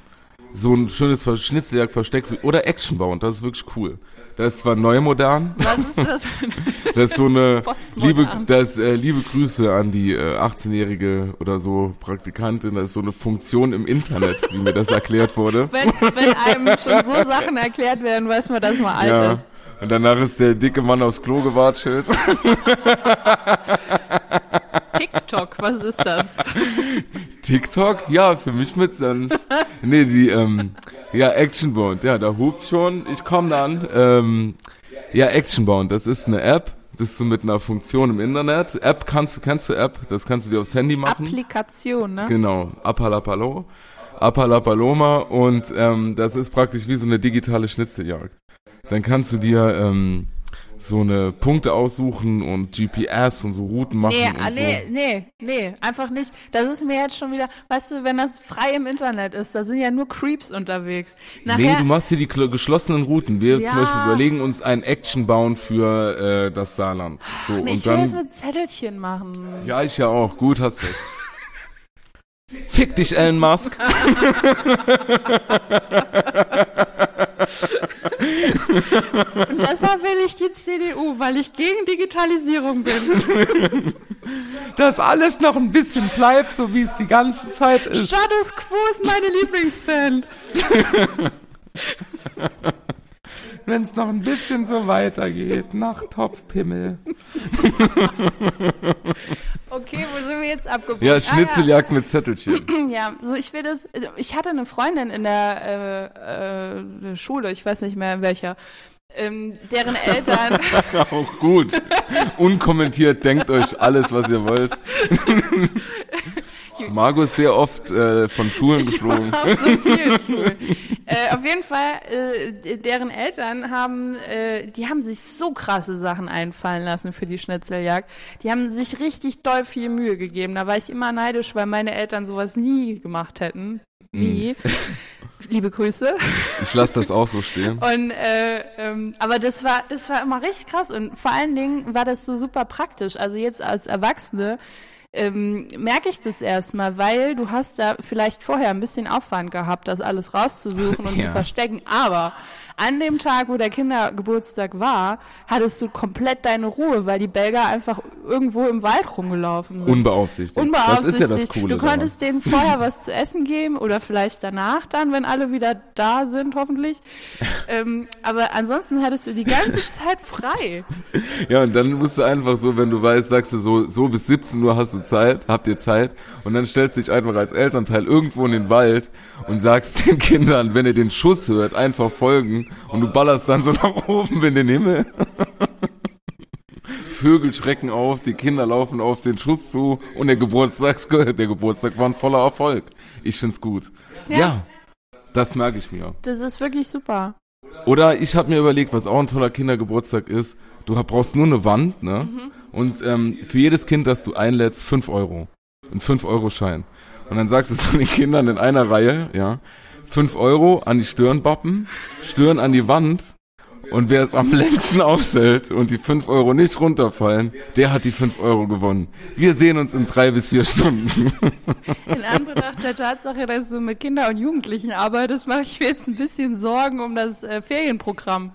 So ein schönes Ver- Schnitzeljagd-Versteck oder Action bauen, das ist wirklich cool. Das ist zwar neu modern, Was ist das? das ist so eine liebe, das äh, liebe Grüße an die äh, 18-jährige oder so Praktikantin, das ist so eine Funktion im Internet, wie mir das erklärt wurde. wenn, wenn einem schon so Sachen erklärt werden, weiß man, dass man alt Ja. ist. Und danach ist der dicke Mann aufs Klo gewatschelt. TikTok, was ist das? TikTok? Ja, für mich mit Senf. nee, die, ähm, ja, Actionbound, ja, da hupt schon, ich komm dann. Ähm, ja, Actionbound, das ist eine App, das ist so mit einer Funktion im Internet. App kannst du, kennst du App, das kannst du dir aufs Handy machen. Applikation, ne? Genau, Apalapalo, Apalapaloma und ähm, das ist praktisch wie so eine digitale Schnitzeljagd. Dann kannst du dir ähm, so eine Punkte aussuchen und GPS und so Routen machen Nee, und ah, so. nee, nee, nee, einfach nicht. Das ist mir jetzt schon wieder, weißt du, wenn das frei im Internet ist, da sind ja nur Creeps unterwegs. Nee, Nachher, du machst hier die geschlossenen Routen. Wir Ja. zum Beispiel überlegen uns ein Action bauen für äh, das Saarland. So, nee, und ich will das mit Zettelchen machen. Ja, ich ja auch. Gut, hast recht. Fick dich, Elon Musk. Und deshalb will ich die CDU, weil ich gegen Digitalisierung bin. Dass alles noch ein bisschen bleibt, so wie es die ganze Zeit ist. Status Quo ist meine Lieblingsband. Wenn es noch ein bisschen so weitergeht. Nach Topfpimmel. Okay, wo sind wir jetzt abgebogen? Ja, Ah, Schnitzeljagd mit Zettelchen. Ja, so ich will das. Ich hatte eine Freundin in der äh, äh, Schule, ich weiß nicht mehr in welcher, ähm, deren Eltern. auch gut. Unkommentiert, denkt euch alles, was ihr wollt. Margot ist sehr oft äh, von Schulen geflogen. auf so vielen Schulen. Äh, auf jeden Fall, äh, deren Eltern haben, äh, die haben sich so krasse Sachen einfallen lassen für die Schnitzeljagd. Die haben sich richtig doll viel Mühe gegeben. Da war ich immer neidisch, weil meine Eltern sowas nie gemacht hätten. Nie. Liebe Grüße. Ich lasse das auch so stehen. Und äh, ähm, aber das war das war immer richtig krass und vor allen Dingen war das so super praktisch. Also jetzt als Erwachsene ähm, merke ich das erstmal, weil du hast da vielleicht vorher ein bisschen Aufwand gehabt, das alles rauszusuchen und Ja. zu verstecken. Aber an dem Tag, wo der Kindergeburtstag war, hattest du komplett deine Ruhe, weil die Belgier einfach irgendwo im Wald rumgelaufen sind. Unbeaufsichtigt. Unbeaufsichtigt. Das ist ja das Coole. Du konntest denen vorher was zu essen geben oder vielleicht danach dann, wenn alle wieder da sind, hoffentlich. ähm, aber ansonsten hattest du die ganze Zeit frei. Ja, und dann musst du einfach so, wenn du weißt, sagst du so, so bis 17 Uhr hast du Zeit, habt ihr Zeit und dann stellst du dich einfach als Elternteil irgendwo in den Wald und sagst den Kindern, wenn ihr den Schuss hört, einfach folgen und du ballerst dann so nach oben in den Himmel. Vögel schrecken auf, die Kinder laufen auf den Schuss zu und der Geburtstag, der Geburtstag war ein voller Erfolg. Ich find's gut. Ja. ja das merke ich mir. Das ist wirklich super. Oder ich habe mir überlegt, was auch ein toller Kindergeburtstag ist. Du brauchst nur eine Wand, ne? Mhm. Und ähm, für jedes Kind, das du einlädst, fünf Euro. Ein fünf Euro Schein. Und dann sagst du zu den Kindern in einer Reihe, ja, fünf Euro an die Stirnbappen, Stirn an die Wand und wer es am längsten aushält und die fünf Euro nicht runterfallen, der hat die fünf Euro gewonnen. Wir sehen uns in drei bis vier Stunden. In Anbetracht der Tatsache, dass du mit Kindern und Jugendlichen arbeitest, mache ich mir jetzt ein bisschen Sorgen um das äh, Ferienprogramm.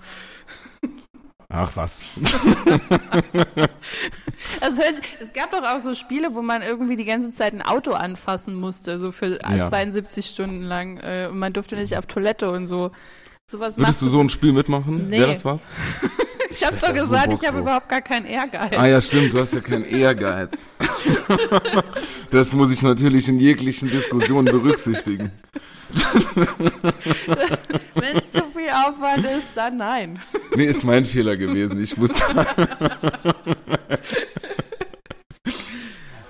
Ach was. also, es gab doch auch so Spiele, wo man irgendwie die ganze Zeit ein Auto anfassen musste, so für ja. 72 Stunden lang. Äh, und man durfte nicht auf Toilette und so. Sowas Würdest du so ein Spiel mitmachen? Nee. Wäre das was? ich habe doch gesagt, so ich habe überhaupt gar keinen Ehrgeiz. Ah ja, stimmt, du hast ja keinen Ehrgeiz. das muss ich natürlich in jeglichen Diskussionen berücksichtigen. Wenn es zu viel Aufwand ist, dann nein. Nee, ist mein Fehler gewesen. Ich wusste.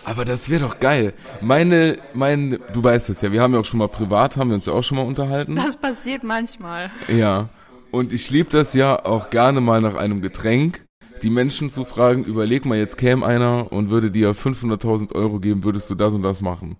Aber das wäre doch geil. Meine, mein, du weißt es ja, wir haben ja auch schon mal privat, haben wir uns ja auch schon mal unterhalten. Das passiert manchmal. Ja. Und ich liebe das ja auch gerne mal nach einem Getränk, die Menschen zu fragen, überleg mal, jetzt käme einer und würde dir 500.000 Euro geben, würdest du das und das machen?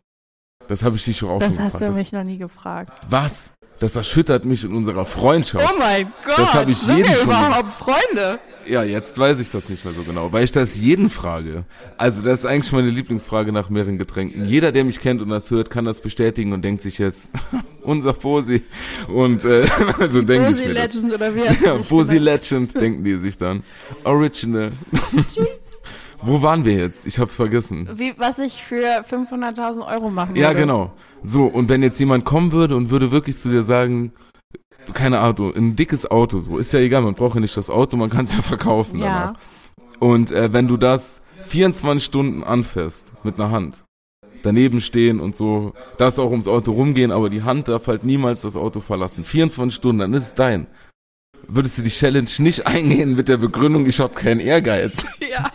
Das habe ich dich schon auch Das schon hast gefragt. du mich noch nie gefragt. Was? Das erschüttert mich in unserer Freundschaft. Oh mein Gott, das habe ich sind jeden wir schon überhaupt Freunde? Ja, jetzt weiß ich das nicht mehr so genau, weil ich das jeden frage. Also das ist eigentlich meine Lieblingsfrage nach mehreren Getränken. Jeder, der mich kennt und das hört, kann das bestätigen und denkt sich jetzt, unser Posi. Und äh, also denke ich mir Legend das. oder wie hast Ja, du Posi Legend denken die sich dann. Original. Wo waren wir jetzt? Ich hab's vergessen. Wie, was ich für 500.000 Euro machen Ja, würde. genau. So, und wenn jetzt jemand kommen würde und würde wirklich zu dir sagen, keine Auto, ein dickes Auto, so, ist ja egal, man braucht ja nicht das Auto, man kann es ja verkaufen. Ja. danach. Und äh, wenn du das 24 Stunden anfährst mit einer Hand, daneben stehen und so, darfst auch ums Auto rumgehen, aber die Hand darf halt niemals das Auto verlassen. 24 Stunden, dann ist es dein. Würdest du die Challenge nicht eingehen mit der Begründung, ich habe keinen Ehrgeiz? Ja.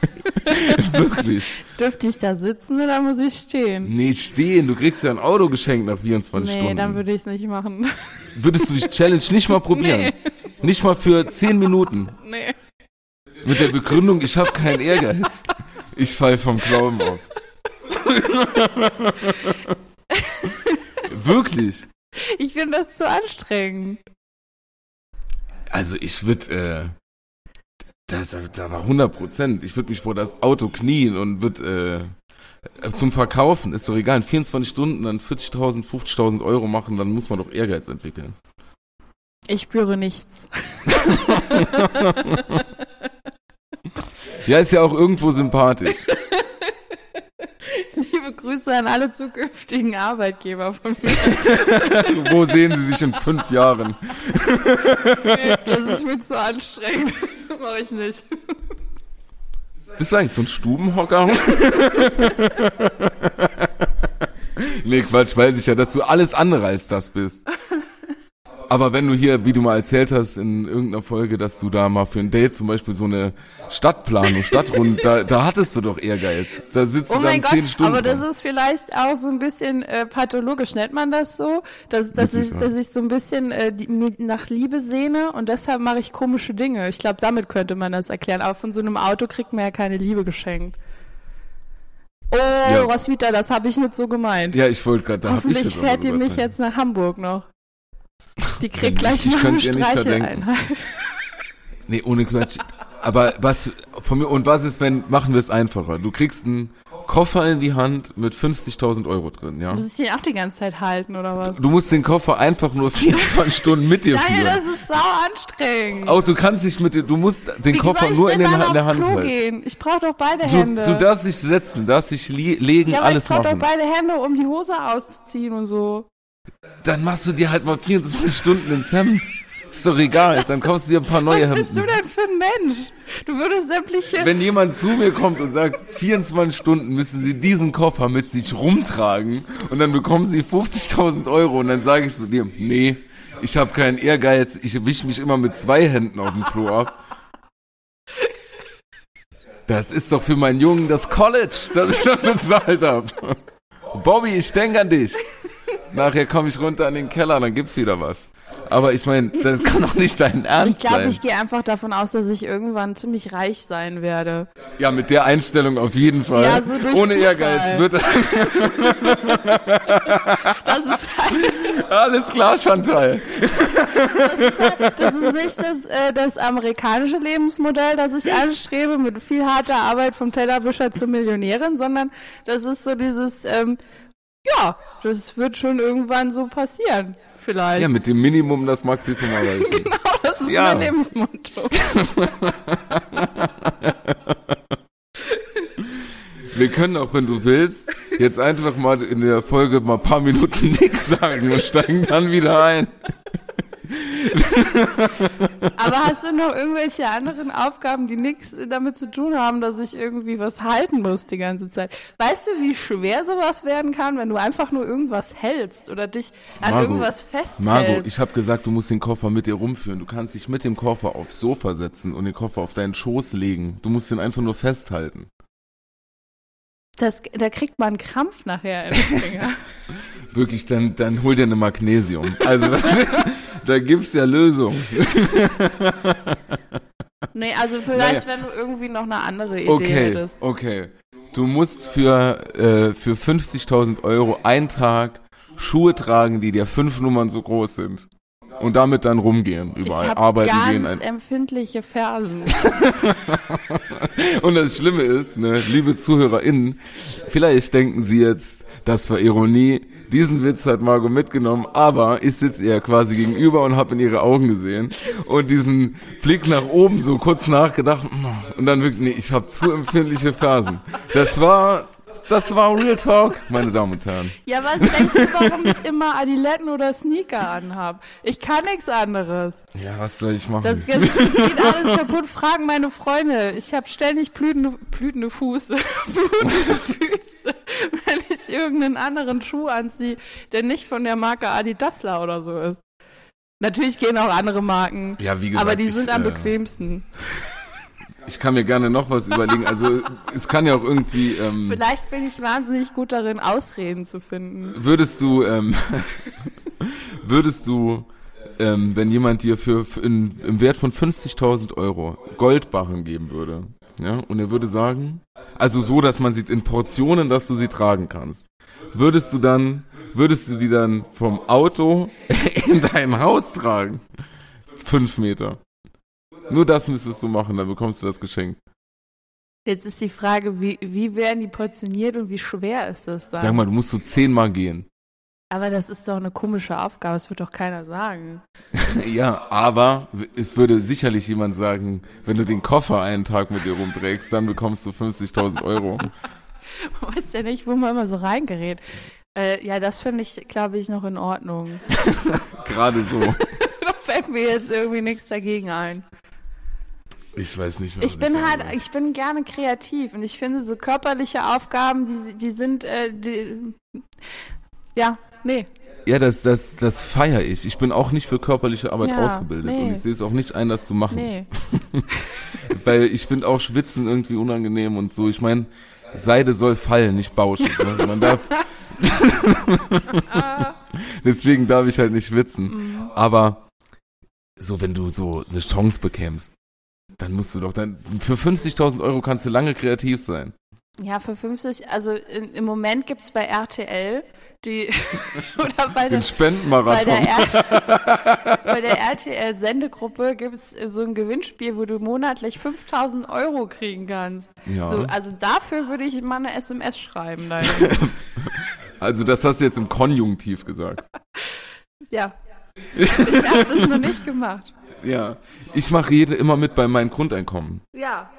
Wirklich. Dürfte ich da sitzen oder muss ich stehen? Nee, stehen, du kriegst ja ein Auto geschenkt nach 24 nee, Stunden. dann würde ich es nicht machen. Würdest du die Challenge nicht mal probieren? Nee. Nicht mal für 10 Minuten. Nee. Mit der Begründung, ich habe keinen Ehrgeiz. Ich fall vom Glauben auf. Wirklich. Ich finde das zu anstrengend. Also ich würde, äh, da, da, da war 100 Prozent. Ich würde mich vor das Auto knien und würde äh, zum Verkaufen, ist doch egal, in 24 Stunden dann 40.000, 50.000 Euro machen, dann muss man doch Ehrgeiz entwickeln. Ich spüre nichts. Ja, ist ja auch irgendwo sympathisch. Liebe Grüße an alle zukünftigen Arbeitgeber von mir. Wo sehen Sie sich in fünf Jahren? Das ist mir zu anstrengend. Mache ich nicht. Bist du eigentlich so ein Stubenhocker? nee, Quatsch, weiß ich ja, dass du alles andere als das bist. Aber wenn du hier, wie du mal erzählt hast in irgendeiner Folge, dass du da mal für ein Date zum Beispiel so eine Stadtplanung, Stadtrund, da, da hattest du doch Ehrgeiz. Da sitzt Oh du dann zehn Gott, Stunden. aber das ist vielleicht auch so ein bisschen äh, pathologisch, nennt man das so? Dass, dass, Witzig, ich, ja. dass ich so ein bisschen äh, die, nach Liebe sehne und deshalb mache ich komische Dinge. Ich glaube, damit könnte man das erklären. Aber von so einem Auto kriegt man ja keine Liebe geschenkt. Oh, Ja. Roswitha, das habe ich nicht so gemeint. ja, ich wollte gerade, ich Hoffentlich aber fährt ihr mich jetzt nach Hamburg noch. Die kriegt gleich nicht, ich noch eine könnte ihr nicht Streicheleinheit. Nee, ohne Quatsch. Aber was von mir und was ist, wenn machen wir es einfacher? Du kriegst ein Koffer in die Hand mit 50.000 Euro drin, ja. Muss ich den auch die ganze Zeit halten, oder was? Du musst den Koffer einfach nur 24 Stunden mit dir Nein, führen. das ist sau anstrengend. Auch du kannst nicht mit dir, du musst den Wie Koffer ich nur in, den, in der Hand Klo halten. gehen? Ich brauche doch beide Du, Hände. du darfst dich setzen, darfst dich legen, ja, aber alles ich brauche doch machen. beide Hände, um die Hose auszuziehen und so. Dann machst du dir halt mal 24 Stunden ins Hemd. Ist doch egal, dann kaufst du dir ein paar neue Was bist du Hemden. denn für ein Mensch? Du würdest sämtliche... Wenn jemand zu mir kommt und sagt, 24 Stunden müssen sie diesen Koffer mit sich rumtragen und dann bekommen sie 50.000 Euro und dann sage ich zu dir, nee, ich habe keinen Ehrgeiz, ich wisch mich immer mit zwei Händen auf dem Klo ab. Das ist doch für meinen Jungen das College, das ich dann bezahlt habe. Bobby, ich denke an dich. Nachher komme ich runter in den Keller, dann gibt's wieder was. Aber ich meine, das kann doch nicht dein ich Ernst glaube, sein. ich gehe einfach davon aus, dass ich irgendwann ziemlich reich sein werde. Ja, mit der Einstellung auf jeden Fall. Ja, so durch Ohne Zufall. Ehrgeiz wird Das ist halt, alles klar, Chantal. das ist, halt, das ist nicht das, äh, das amerikanische Lebensmodell, das ich anstrebe, mit viel harter Arbeit vom Tellerwischer zur Millionärin, sondern das ist so dieses, ähm, ja, das wird schon irgendwann so passieren. Vielleicht. Ja, mit dem Minimum das Maximum erreichen. genau, das ist Ja. mein Lebensmotto. Wir können auch, wenn du willst, jetzt einfach mal in der Folge mal ein paar Minuten nichts sagen und steigen dann wieder ein. Aber hast du noch irgendwelche anderen Aufgaben, die nichts damit zu tun haben, dass ich irgendwie was halten muss die ganze Zeit? Weißt du, wie schwer sowas werden kann, wenn du einfach nur irgendwas hältst oder dich an Margot, irgendwas festhältst? Margot, ich habe gesagt, du musst den Koffer mit dir rumführen. Du kannst dich mit dem Koffer aufs Sofa setzen und den Koffer auf deinen Schoß legen. Du musst den einfach nur festhalten. Das, da kriegt man einen Krampf nachher in den Finger. Wirklich, dann, dann hol dir eine Magnesium. Also, da gibt's ja Lösungen. nee, also vielleicht, Naja. wenn du irgendwie noch eine andere Idee Okay, hättest. okay. Du musst für, äh, für 50.000 Euro einen Tag Schuhe tragen, die dir fünf Nummern so groß sind. Und damit dann rumgehen, Ich überall habe arbeiten ganz gehen. Ein empfindliche Fersen. Und das Schlimme ist, ne, liebe ZuhörerInnen, vielleicht denken Sie jetzt, das war Ironie, diesen Witz hat Margot mitgenommen, aber ich sitze ihr quasi gegenüber und habe in ihre Augen gesehen und diesen Blick nach oben so kurz nachgedacht und dann wirklich, nee, ich habe zu empfindliche Fersen. Das war, das war Real Talk, meine Damen und Herren. ja, was denkst du, warum ich immer Adiletten oder Sneaker anhab? Ich kann nichts anderes. Ja, was soll ich machen? Das, das, geht alles kaputt. Fragen meine Freunde. Ich habe ständig blütende, blütende Fuße, blutende Füße, wenn ich irgendeinen anderen Schuh anziehe, der nicht von der Marke Adidasler oder so ist. Natürlich gehen auch andere Marken, ja, wie gesagt, aber die ich, sind am äh, bequemsten. Ich kann mir gerne noch was überlegen. Also es kann ja auch irgendwie. Ähm, Vielleicht bin ich wahnsinnig gut darin, Ausreden zu finden. Würdest du, ähm, würdest du, ähm, wenn jemand dir für, für in, im Wert von 50.000 Euro Goldbarren geben würde, ja, und er würde sagen, also so, dass man sie in Portionen, dass du sie tragen kannst, würdest du dann, würdest du die dann vom Auto in dein Haus tragen? Fünf Meter. Nur das müsstest du machen, dann bekommst du das Geschenk. Jetzt ist die Frage, wie, wie werden die portioniert und wie schwer ist das dann? Sag mal, du musst so zehnmal gehen. Aber das ist doch eine komische Aufgabe, das wird doch keiner sagen. Ja, aber es würde sicherlich jemand sagen, wenn du den Koffer einen Tag mit dir rumträgst, dann bekommst du 50.000 Euro. Man weiß ja nicht, wo man immer so reingerät. Äh, ja, das finde ich, glaube ich, noch in Ordnung. Gerade so. da fällt mir jetzt irgendwie nichts dagegen ein. Ich weiß nicht, was Ich bin halt, soll. ich bin gerne kreativ und ich finde so körperliche Aufgaben, die, die sind, äh, die, ja, nee. Ja, das, das, das feiere ich. Ich bin auch nicht für körperliche Arbeit Ja, ausgebildet nee. und ich sehe es auch nicht ein, das zu machen. Nee. Weil ich finde auch Schwitzen irgendwie unangenehm und so. Ich meine, Seide soll fallen, nicht bauschen. Ne? Man darf. Deswegen darf ich halt nicht schwitzen. Aber so, wenn du so eine Chance bekämst, dann musst du doch dann. Für 50.000 Euro kannst du lange kreativ sein. Ja, für 50, also in, im Moment gibt's bei RTL die oder bei der, Den bei Spendenmarathon. der, R- bei der RTL-Sendegruppe gibt es so ein Gewinnspiel, wo du monatlich 5000 Euro kriegen kannst. Ja. So, also dafür würde ich mal eine SMS schreiben. Also das hast du jetzt im Konjunktiv gesagt. ja. Ich habe das noch nicht gemacht. Ja. Ich mache jede immer mit bei meinem Grundeinkommen. Ja.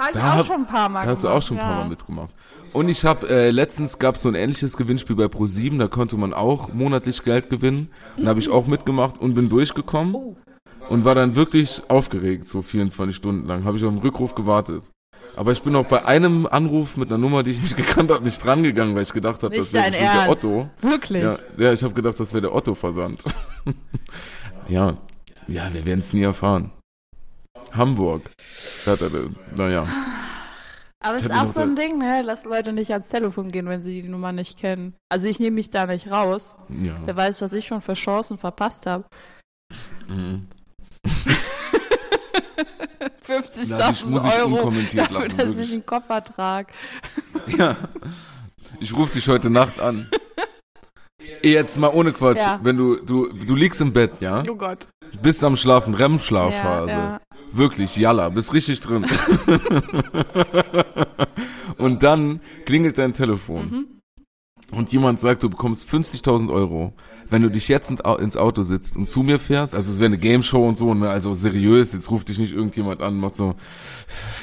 Habe ich Da auch hab- schon ein paar Mal Da hast du gemacht. auch schon ein ja. paar Mal mitgemacht. Und ich habe äh, letztens gab es so ein ähnliches Gewinnspiel bei Pro7, da konnte man auch monatlich Geld gewinnen. Und da habe ich auch mitgemacht und bin durchgekommen Oh. und war dann wirklich aufgeregt, so 24 Stunden lang. Habe ich auf den Rückruf gewartet. Aber ich bin auch bei einem Anruf mit einer Nummer, die ich nicht gekannt habe, nicht dran gegangen, weil ich gedacht habe, das wäre der? Otto. Wirklich? Ja, ja ich habe gedacht, das wäre der Otto-Versand. ja, ja, wir werden es nie erfahren. Hamburg. Naja. Aber es ist auch so ein Ding, ne? Lass Leute nicht ans Telefon gehen, wenn sie die Nummer nicht kennen. Also ich nehme mich da nicht raus. Ja. Wer weiß, was ich schon für Chancen verpasst habe. Mhm. Na, ich 50.000 muss ich Euro dafür, lassen, dass wirklich. ich einen Koffer trage. Ja. Ich rufe dich heute Nacht an. Jetzt mal ohne Quatsch. Ja. Wenn du, du, du liegst im Bett, ja? Oh Gott. Bist am Schlafen, REM-Schlafphase. Ja, ja. Wirklich, jalla, bist richtig drin. Und dann klingelt dein Telefon. Mhm. Und jemand sagt, du bekommst 50.000 Euro, wenn du dich jetzt in- ins Auto sitzt und zu mir fährst. Also es wäre eine Game Show und so, ne? Also seriös, jetzt ruft dich nicht irgendjemand an, macht so,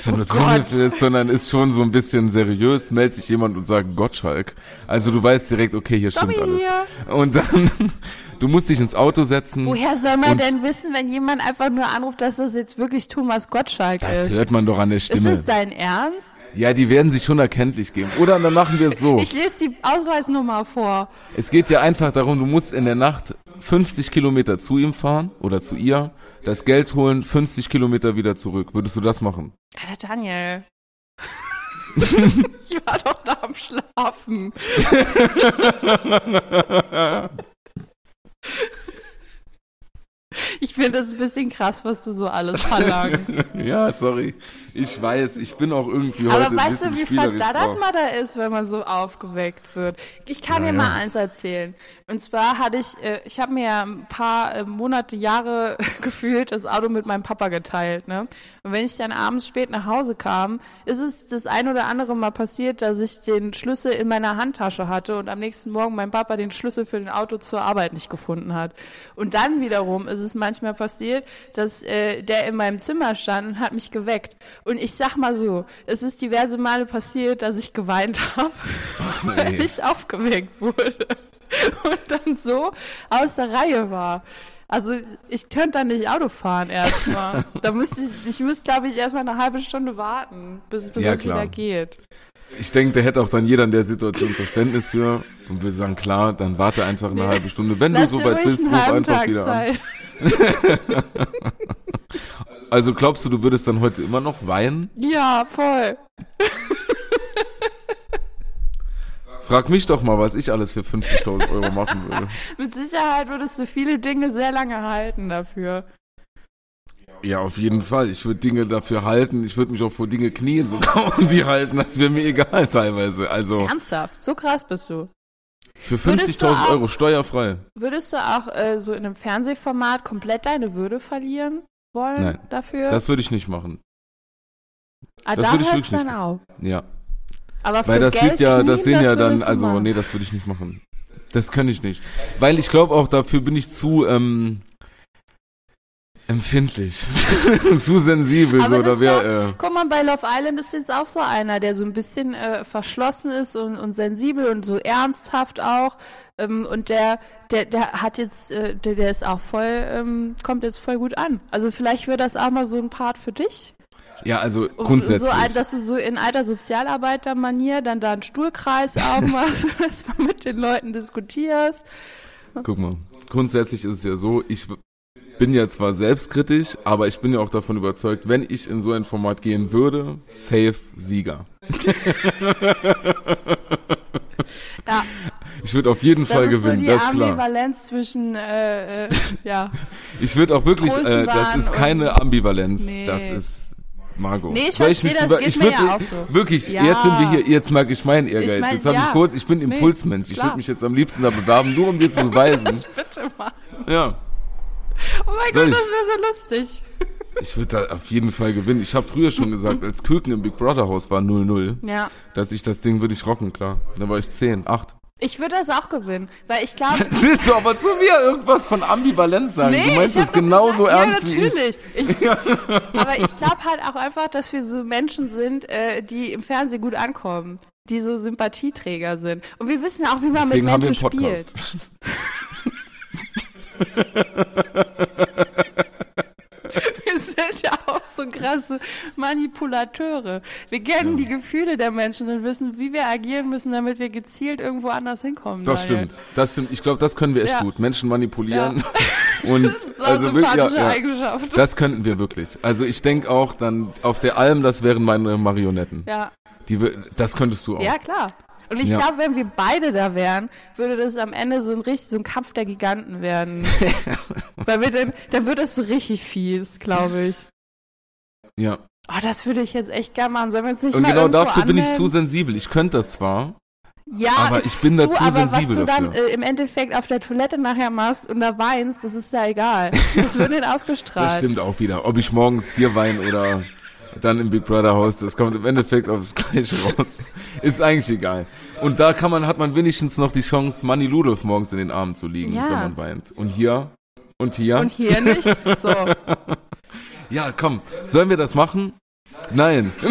wenn Oh du zu mir fährst, sondern ist schon so ein bisschen seriös, meldet sich jemand und sagt Gottschalk. Also du weißt direkt, okay, hier stimmt Dobby alles. Und dann, du musst dich ins Auto setzen. Woher soll man denn wissen, wenn jemand einfach nur anruft, dass das jetzt wirklich Thomas Gottschalk Das ist? hört man doch an der Ist Stimme. das dein Ernst? Ja, die werden sich schon erkenntlich geben. Oder dann machen wir es so. Ich lese die Ausweisnummer vor. Es geht ja einfach darum, du musst in der Nacht 50 Kilometer zu ihm fahren oder zu ihr, das Geld holen, 50 Kilometer wieder zurück. Würdest du das machen? Alter Daniel. ich war doch da am Schlafen. Ich finde das ein bisschen krass, was du so alles verlangst. ja, sorry. Ich weiß, ich bin auch irgendwie Aber heute ein weißt du, wie verdattert man da ist, wenn man so aufgeweckt wird? Ich kann Ja, dir mal eins erzählen. Und zwar hatte ich, äh, ich habe mir ja ein paar äh, Monate, Jahre gefühlt das Auto mit meinem Papa geteilt. Ne? Und wenn ich dann abends spät nach Hause kam, ist es das ein oder andere Mal passiert, dass ich den Schlüssel in meiner Handtasche hatte und am nächsten Morgen mein Papa den Schlüssel für den Auto zur Arbeit nicht gefunden hat. Und dann wiederum ist es manchmal passiert, dass äh, der in meinem Zimmer stand und hat mich geweckt. Und ich sag mal so, es ist diverse Male passiert, dass ich geweint habe, weil nee. ich aufgeweckt wurde. Und dann so aus der Reihe war. Also ich könnte dann nicht Auto fahren erstmal. da müsste ich, ich müsste glaube ich erstmal eine halbe Stunde warten, bis, bis Ja, es wieder geht. Ich denke, da hätte auch dann jeder in der Situation Verständnis für und wir sagen, klar, dann warte einfach eine Nee. halbe Stunde. Wenn Lass du soweit ruhig bist, ruf einfach Tag wieder an. Zeit. Also glaubst du, du würdest dann heute immer noch weinen? Ja, voll. Frag mich doch mal, was ich alles für 50.000 Euro machen würde. Mit Sicherheit würdest du viele Dinge sehr lange halten dafür. Ja, auf jeden Fall. Ich würde Dinge dafür halten. Ich würde mich auch vor Dinge knien sogar und die halten. Das wäre mir egal teilweise. Also Ernsthaft, so krass bist du. für Würdest du 50.000 auch- Euro steuerfrei. Würdest du auch äh, so in einem Fernsehformat komplett deine Würde verlieren wollen Nein, dafür? Das würde ich nicht machen. ah, das da hört's wirklich dann auf. Ja. Aber für Weil das Geld sieht ja, das sehen ja dann, also machen. nee, das würde ich nicht machen. Das kann ich nicht. Weil ich glaube auch, dafür bin ich zu ähm, empfindlich. zu sensibel. Aber so, das da wär, äh, Guck mal, bei Love Island ist jetzt auch so einer, der so ein bisschen äh, verschlossen ist und, und sensibel und so ernsthaft auch. Ähm, und der, der, der hat jetzt, äh, der, der ist auch voll, ähm, kommt jetzt voll gut an. Also vielleicht wäre das auch mal so ein Part für dich. Ja, also Und grundsätzlich. So, dass du so in alter Sozialarbeiter-Manier dann da einen Stuhlkreis aufmachst, dass du mit den Leuten diskutierst. Guck mal, grundsätzlich ist es ja so, ich bin ja zwar selbstkritisch, aber ich bin ja auch davon überzeugt, wenn ich in so ein Format gehen würde, safe Sieger. Ja, Ich würde auf jeden das Fall gewinnen, so das ist klar. Ambivalenz zwischen, äh, äh, ja. Ich würde auch wirklich, äh, das ist keine Ambivalenz, Nee. das ist Margot. Nee, ich Soll verstehe mich das, ich mir würd- ja so. Wirklich, Ja. jetzt sind wir hier, jetzt merke ich meinen Ehrgeiz. Ich mein, jetzt habe ja. ich kurz, ich bin Nee, Impulsmensch. Ich klar. würde mich jetzt am liebsten da bewerben, nur um dir zu beweisen. Bitte machen. ja. Oh mein Soll Gott, ich? das wäre so lustig. Ich würde da auf jeden Fall gewinnen. Ich habe früher schon gesagt, als Küken im Big Brother Haus war 0-0, Ja. dass ich das Ding würde ich rocken, klar. Da war ich 10, 8. Ich würde das auch gewinnen, weil ich glaube, Siehst du aber zu mir irgendwas von Ambivalenz sagen. du meinst doch genauso gesagt, ernst ja, wie ich. natürlich. ich. aber ich glaube halt auch einfach, dass wir so Menschen sind, äh, die im Fernsehen gut ankommen, die so Sympathieträger sind. Und wir wissen auch, wie man Deswegen mit haben wir Menschen einen Podcast. spielt. Wir sind ja auch so krasse Manipulateure. Wir kennen die Gefühle der Menschen und wissen, wie wir agieren müssen, damit wir gezielt irgendwo anders hinkommen. Das Daniel. stimmt. Das stimmt. Ich glaube, das können wir echt Ja. gut. Menschen manipulieren. Und Das ist also wirklich, ja, ja, Eigenschaft. das könnten wir wirklich. Also ich denke auch dann auf der Alm, das wären meine Marionetten. ja. Die, das könntest du auch. Ja, klar. Und ich Ja. glaube, wenn wir beide da wären, würde das am Ende so ein richtig, so ein Kampf der Giganten werden. Weil wir dann, dann wird es so richtig fies, glaube ich. Ja. Oh, das würde ich jetzt echt gerne machen. Sollen wir uns nicht Und mal genau dafür bin ich zu anmelden? sensibel. Ich könnte das zwar, Ja, aber ich bin da du, zu aber was sensibel du dann dafür. äh, im Endeffekt auf der Toilette nachher machst und da weinst, das ist ja egal. Das wird nicht ausgestrahlt. Das stimmt auch wieder. Ob ich morgens hier weine oder dann im Big Brother Haus, das kommt im Endeffekt aufs Gleiche raus. Ist eigentlich egal. Und da kann man, hat man wenigstens noch die Chance, Manny Ludolf morgens in den Armen zu liegen, Ja. wenn man weint. Und hier und hier. Und hier nicht. So. ja, komm, sollen wir das machen? Nein.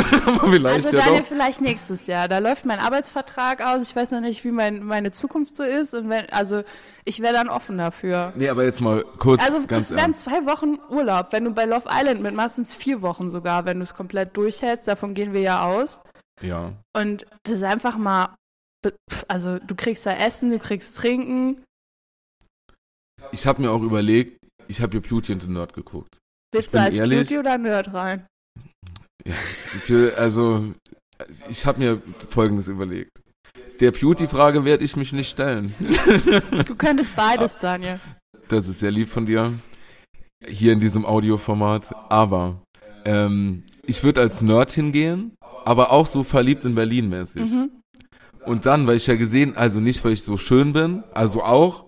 Vielleicht Also ja Daniel, doch. vielleicht nächstes Jahr. Da läuft mein Arbeitsvertrag aus. Ich weiß noch nicht, wie mein, meine Zukunft so ist. Und wenn, also ich wäre dann offen dafür. Nee, aber jetzt mal kurz, Also ganz es wären zwei Wochen Urlaub. Wenn du bei Love Island mitmachst, sind es vier Wochen sogar, wenn du es komplett durchhältst. Davon gehen wir ja aus. Ja. Und das ist einfach mal, also du kriegst da Essen, du kriegst Trinken. Ich habe mir auch überlegt, ich habe hier Beauty and the Nerd geguckt. Willst du als ehrlich. Beauty oder Nerd rein? Also, ich habe mir Folgendes überlegt. Der Beauty-Frage werde ich mich nicht stellen. Du könntest beides, Daniel. Das ist sehr lieb von dir. Hier in diesem Audioformat. Aber ähm, ich würde als Nerd hingehen, aber auch so verliebt in Berlin mäßig. Mhm. Und dann, weil ich ja gesehen, also nicht, weil ich so schön bin, also auch,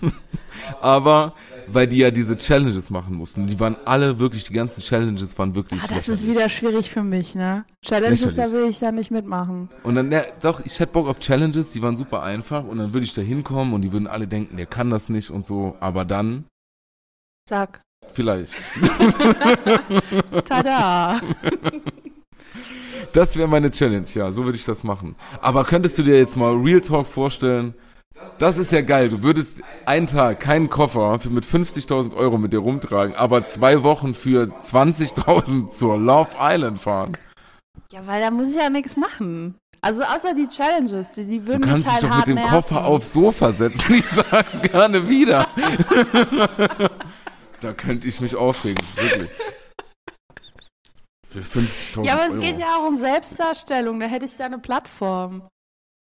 aber weil die ja diese Challenges machen mussten. Die waren alle wirklich, die ganzen Challenges waren wirklich Ah, das ist wieder schwierig für mich, ne? Challenges, da Lächerlich. will ich ja nicht mitmachen. Und dann, ja, doch, ich hätte Bock auf Challenges, die waren super einfach und dann würde ich da hinkommen und die würden alle denken, der kann das nicht und so, aber dann, Sag. vielleicht. Tada! Das wäre meine Challenge, ja, so würde ich das machen. Aber könntest du dir jetzt mal Real Talk vorstellen? Das ist ja geil. Du würdest einen Tag keinen Koffer für mit 50.000 Euro mit dir rumtragen, aber zwei Wochen für 20.000 zur Love Island fahren. Ja, weil da muss ich ja nichts machen. Also außer die Challenges, die, die Du würden kannst mich dich halt doch hart mit dem nerven. Koffer aufs Sofa setzen. Ich sag's gerne wieder. da könnte ich mich aufregen, wirklich. Für 50.000 Ja, aber es Euro. geht ja auch um Selbstdarstellung, da hätte ich da eine Plattform.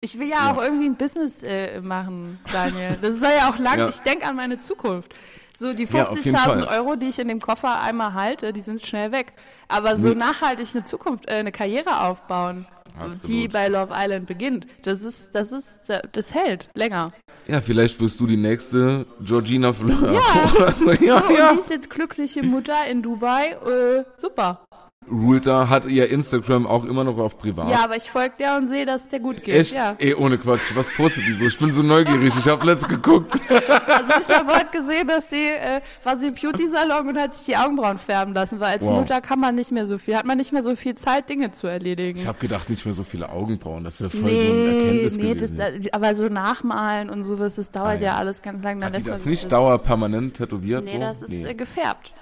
Ich will ja, Ja. auch irgendwie ein Business äh, machen, Daniel. Das soll ja auch lang, Ja. ich denke an meine Zukunft. So die Ja, auf jeden 50.000 Fall. Euro, die ich in dem Koffer einmal halte, die sind schnell weg. Aber so Nee. nachhaltig eine Zukunft, äh, eine Karriere aufbauen, Absolut. die bei Love Island beginnt, das ist, das ist, das hält länger. Ja, vielleicht wirst du die nächste Georgina Fleur. Ja. So. ja, ja. Und die ist jetzt glückliche Mutter in Dubai, äh, super. Rulta hat ihr Instagram auch immer noch auf privat. Ja, aber ich folge der und sehe, dass es der gut geht. Echt? Ja. Ey, ohne Quatsch. Was postet die so? Ich bin so neugierig. Ich habe letzt geguckt. Also ich habe heute gesehen, dass sie, äh, war sie im Beauty-Salon und hat sich die Augenbrauen färben lassen, weil als Wow. Mutter kann man nicht mehr so viel, hat man nicht mehr so viel Zeit, Dinge zu erledigen. Ich habe gedacht, nicht mehr so viele Augenbrauen. Das wäre voll so ein nee, Erkenntnis nee, das, gewesen. äh, aber so nachmalen und sowas, das dauert Ah, ja. alles ganz lang. Dann hat die das nicht dauerpermanent tätowiert? Nee, so? das ist äh, gefärbt.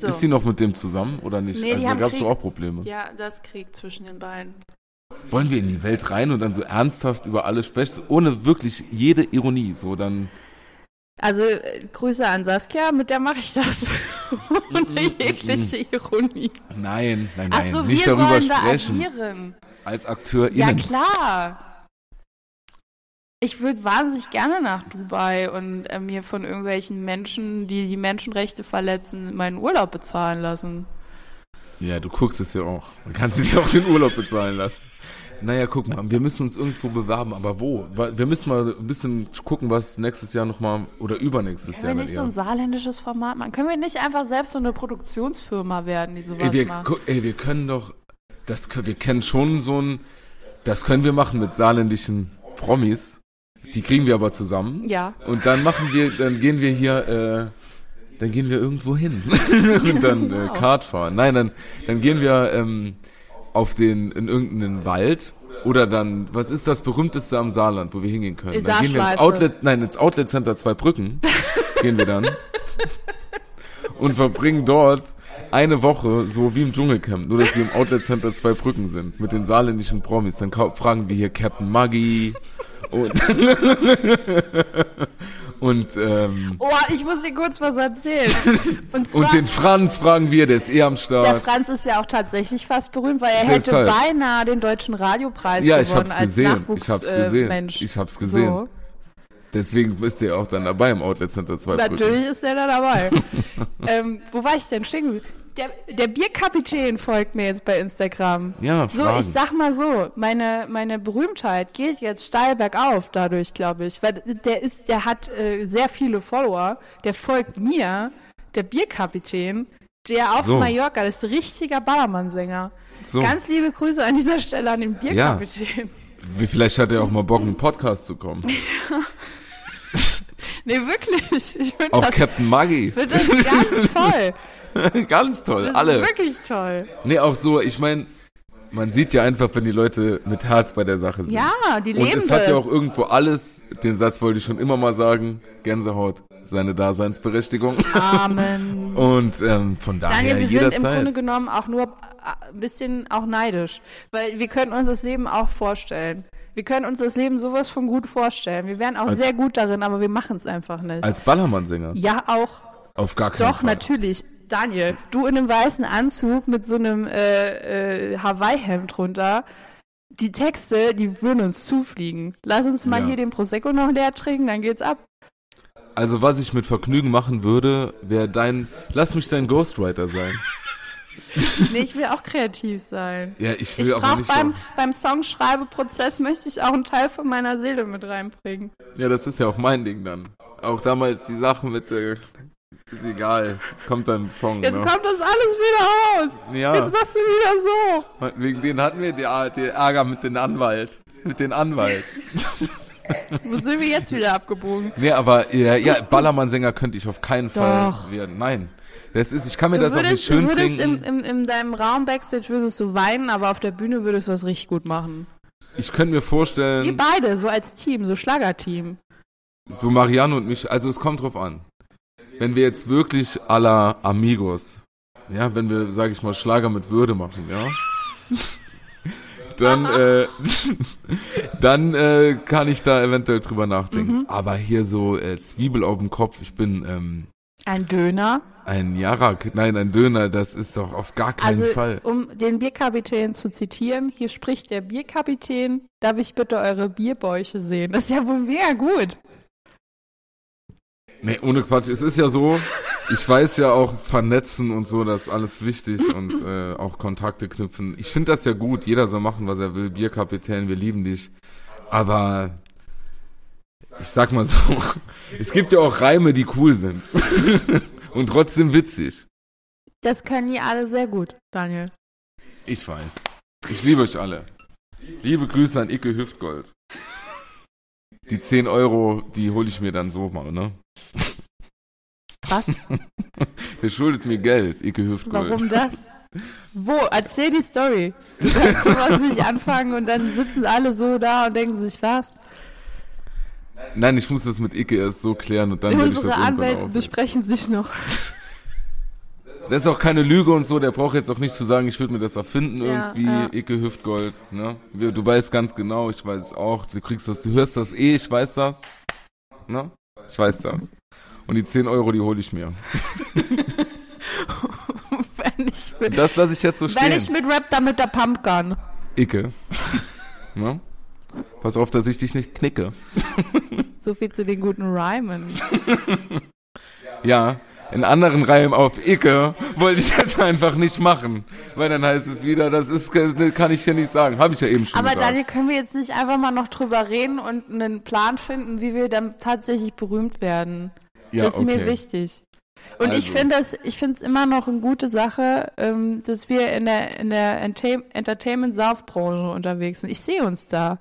So. Ist sie noch mit dem zusammen oder nicht? Nee, also da gab es Krieg. auch Probleme. ja, das Krieg zwischen den beiden. Wollen wir in die Welt rein und dann so ernsthaft über alles sprechen, ohne wirklich jede Ironie, so dann. Also äh, Grüße an Saskia, mit der mache ich das. Ohne jegliche Ironie. Nein, nein, Ach nein, so, nicht wir darüber sollen sprechen. da agieren. Als Akteur Ja, klar. Ich würde wahnsinnig gerne nach Dubai und äh, mir von irgendwelchen Menschen, die die Menschenrechte verletzen, meinen Urlaub bezahlen lassen. Ja, du guckst es ja auch. Dann kannst du dir auch den Urlaub bezahlen lassen. Naja, guck mal, wir müssen uns irgendwo bewerben, aber wo? Wir müssen mal ein bisschen gucken, was nächstes Jahr nochmal oder übernächstes Können Jahr wir dann nicht so ein saarländisches Format machen? Können wir nicht einfach selbst so eine Produktionsfirma werden, die sowas Ey wir, macht? ey, wir können doch, das können, wir kennen schon so ein, das können wir machen mit saarländischen Promis. Die kriegen wir aber zusammen. Ja. Und dann machen wir, dann gehen wir hier, äh, dann gehen wir irgendwo hin und dann äh, Genau. Kart fahren. Nein, dann, dann gehen wir ähm, auf den in irgendeinen Wald oder dann, was ist das berühmteste am Saarland, wo wir hingehen können? Dann gehen wir ins. Outlet, nein, ins Outlet Center Zweibrücken gehen wir dann und verbringen dort eine Woche so wie im Dschungelcamp, nur dass wir im Outlet Center Zweibrücken sind mit den saarländischen Promis. Dann fragen wir hier Captain Maggie und und ähm, Oh, ich muss dir kurz was erzählen. Und zwar, und den Franz fragen wir, der ist eh am der Start. Franz ist ja auch tatsächlich fast berühmt, weil er Deshalb. hätte beinahe den deutschen Radiopreis Ja, ich gewonnen hab's als gesehen. Ich hab's Nachwuchs, gesehen. Äh, Mensch. Ich hab's gesehen. So. Deswegen bist du ja auch dann dabei im Outlet Center Zweibrücken. Natürlich ist er da dabei. ähm, wo war ich denn stehen? Der, der Bierkapitän folgt mir jetzt bei Instagram. Ja, So, Fragen. ich sag mal so, meine, meine Berühmtheit geht jetzt steil bergauf dadurch, glaube ich. Weil der ist, der hat äh, sehr viele Follower. Der folgt mir, der Bierkapitän, der auf So. Mallorca, das ist richtiger Ballermann-Sänger. So, Ganz liebe Grüße an dieser Stelle an den Bierkapitän. wie, vielleicht hat er auch mal Bock, in einen Podcast zu kommen. Nee, wirklich. Ich finde Auch das, Captain Maggie. find das ganz toll. Ganz toll, Das alle. ist wirklich toll. Nee, auch so, ich meine, man sieht ja einfach, wenn die Leute mit Herz bei der Sache sind. Ja, die Und leben es hat ja das. auch irgendwo alles, den Satz wollte ich schon immer mal sagen, Gänsehaut, seine Daseinsberechtigung. Amen. Und ähm, von daher Daniel, wir sind im jederzeit. Grunde genommen auch nur äh, ein bisschen auch neidisch, weil wir können uns das Leben auch vorstellen. Wir können uns das Leben sowas von gut vorstellen. Wir wären auch Als- sehr gut darin, aber wir machen es einfach nicht. Als Ballermann-Sänger. ja, auch. Auf gar keinen Doch, Fall. natürlich. Daniel, du in einem weißen Anzug mit so einem äh, äh, Hawaii-Hemd drunter. Die Texte, die würden uns zufliegen. Lass uns mal Ja. hier den Prosecco noch leer trinken, dann geht's ab. Also was ich mit Vergnügen machen würde, wäre dein, lass mich dein Ghostwriter sein. Nee, ich will auch kreativ sein. Ja, ich will Ich brauche nicht beim, beim Songschreibeprozess möchte ich auch einen Teil von meiner Seele mit reinbringen. Ja, das ist ja auch mein Ding dann. Auch damals die Sachen mit, äh, ist egal, jetzt kommt dann ein Song. Jetzt ne? kommt das alles wieder raus. Ja. Jetzt machst du wieder so. Wegen denen hatten wir die, die Ärger mit dem Anwalt. Mit dem Anwalt. Wo sind wir jetzt wieder abgebogen? Nee, aber ja, ja Ballermann-Sänger könnte ich auf keinen Fall Doch. werden. Nein. Das ist, ich kann mir Du das auch nicht würdest, du schön würdest im, im, in deinem Raum Backstage würdest du weinen, aber auf der Bühne würdest du was richtig gut machen. ich könnte mir Wir vorstellen, beide, so als Team, so Schlagerteam. so Marianne und mich, also es kommt drauf an. Wenn wir jetzt wirklich à la Amigos, ja, wenn wir, sag ich mal, Schlager mit Würde machen, ja, dann, äh, dann äh, kann ich da eventuell drüber nachdenken. Mhm. Aber hier so äh, Zwiebel auf dem Kopf, ich bin ähm, Ein Döner. ein Jarak, nein, ein Döner, das ist doch auf gar keinen Also, Fall. um den Bierkapitän zu zitieren, hier spricht der Bierkapitän, darf ich bitte eure Bierbäuche sehen? Das ist ja wohl mega gut. Nee, ohne Quatsch. Es ist ja so, ich weiß ja auch vernetzen und so, das ist alles wichtig und äh, auch Kontakte knüpfen. Ich finde das ja gut. Jeder soll machen, was er will. Bierkapitän, wir lieben dich. Aber ich sag mal so, es gibt ja auch Reime, die cool sind. und trotzdem witzig. Das können die alle sehr gut, Daniel. Ich weiß. Ich liebe euch alle. Liebe Grüße an Icke Hüftgold. Die 10 Euro, die hole ich mir dann so mal, ne? Was? Der schuldet mir Geld, Icke Hüftgold. Warum das? Wo? Erzähl die Story. Du kannst sowas nicht anfangen und dann sitzen alle so da und denken sich, was? Nein, ich muss das mit Icke erst so klären und dann werde ich das Unsere Anwälte besprechen sich noch. Das ist auch keine Lüge und so, der braucht jetzt auch nicht zu sagen, ich würde mir das erfinden Ja, irgendwie, ja. Icke Hüftgold, ne? Du weißt ganz genau, ich weiß es auch, du kriegst das, du hörst das eh, ich weiß das, ne? Ich weiß das. Und die 10 Euro, die hole ich mir. wenn ich mit, das lasse ich jetzt so wenn ich stehen. mit Rap, dann mit der Pumpgun. Icke. ne? Pass auf, dass ich dich nicht knicke. So viel zu den guten Rhymen. Ja, einen anderen Reim auf Icke wollte ich jetzt einfach nicht machen. Weil dann heißt es wieder, das ist, kann ich hier nicht sagen. Habe ich ja eben schon Aber gesagt. Daniel, können wir jetzt nicht einfach mal noch drüber reden und einen Plan finden, wie wir dann tatsächlich berühmt werden? ja, das ist mir okay. wichtig. Und ich Also. finde das, ich finde es immer noch eine gute Sache, ähm, dass wir in der in der Entertainment-Saufbranche unterwegs sind. Ich sehe uns da.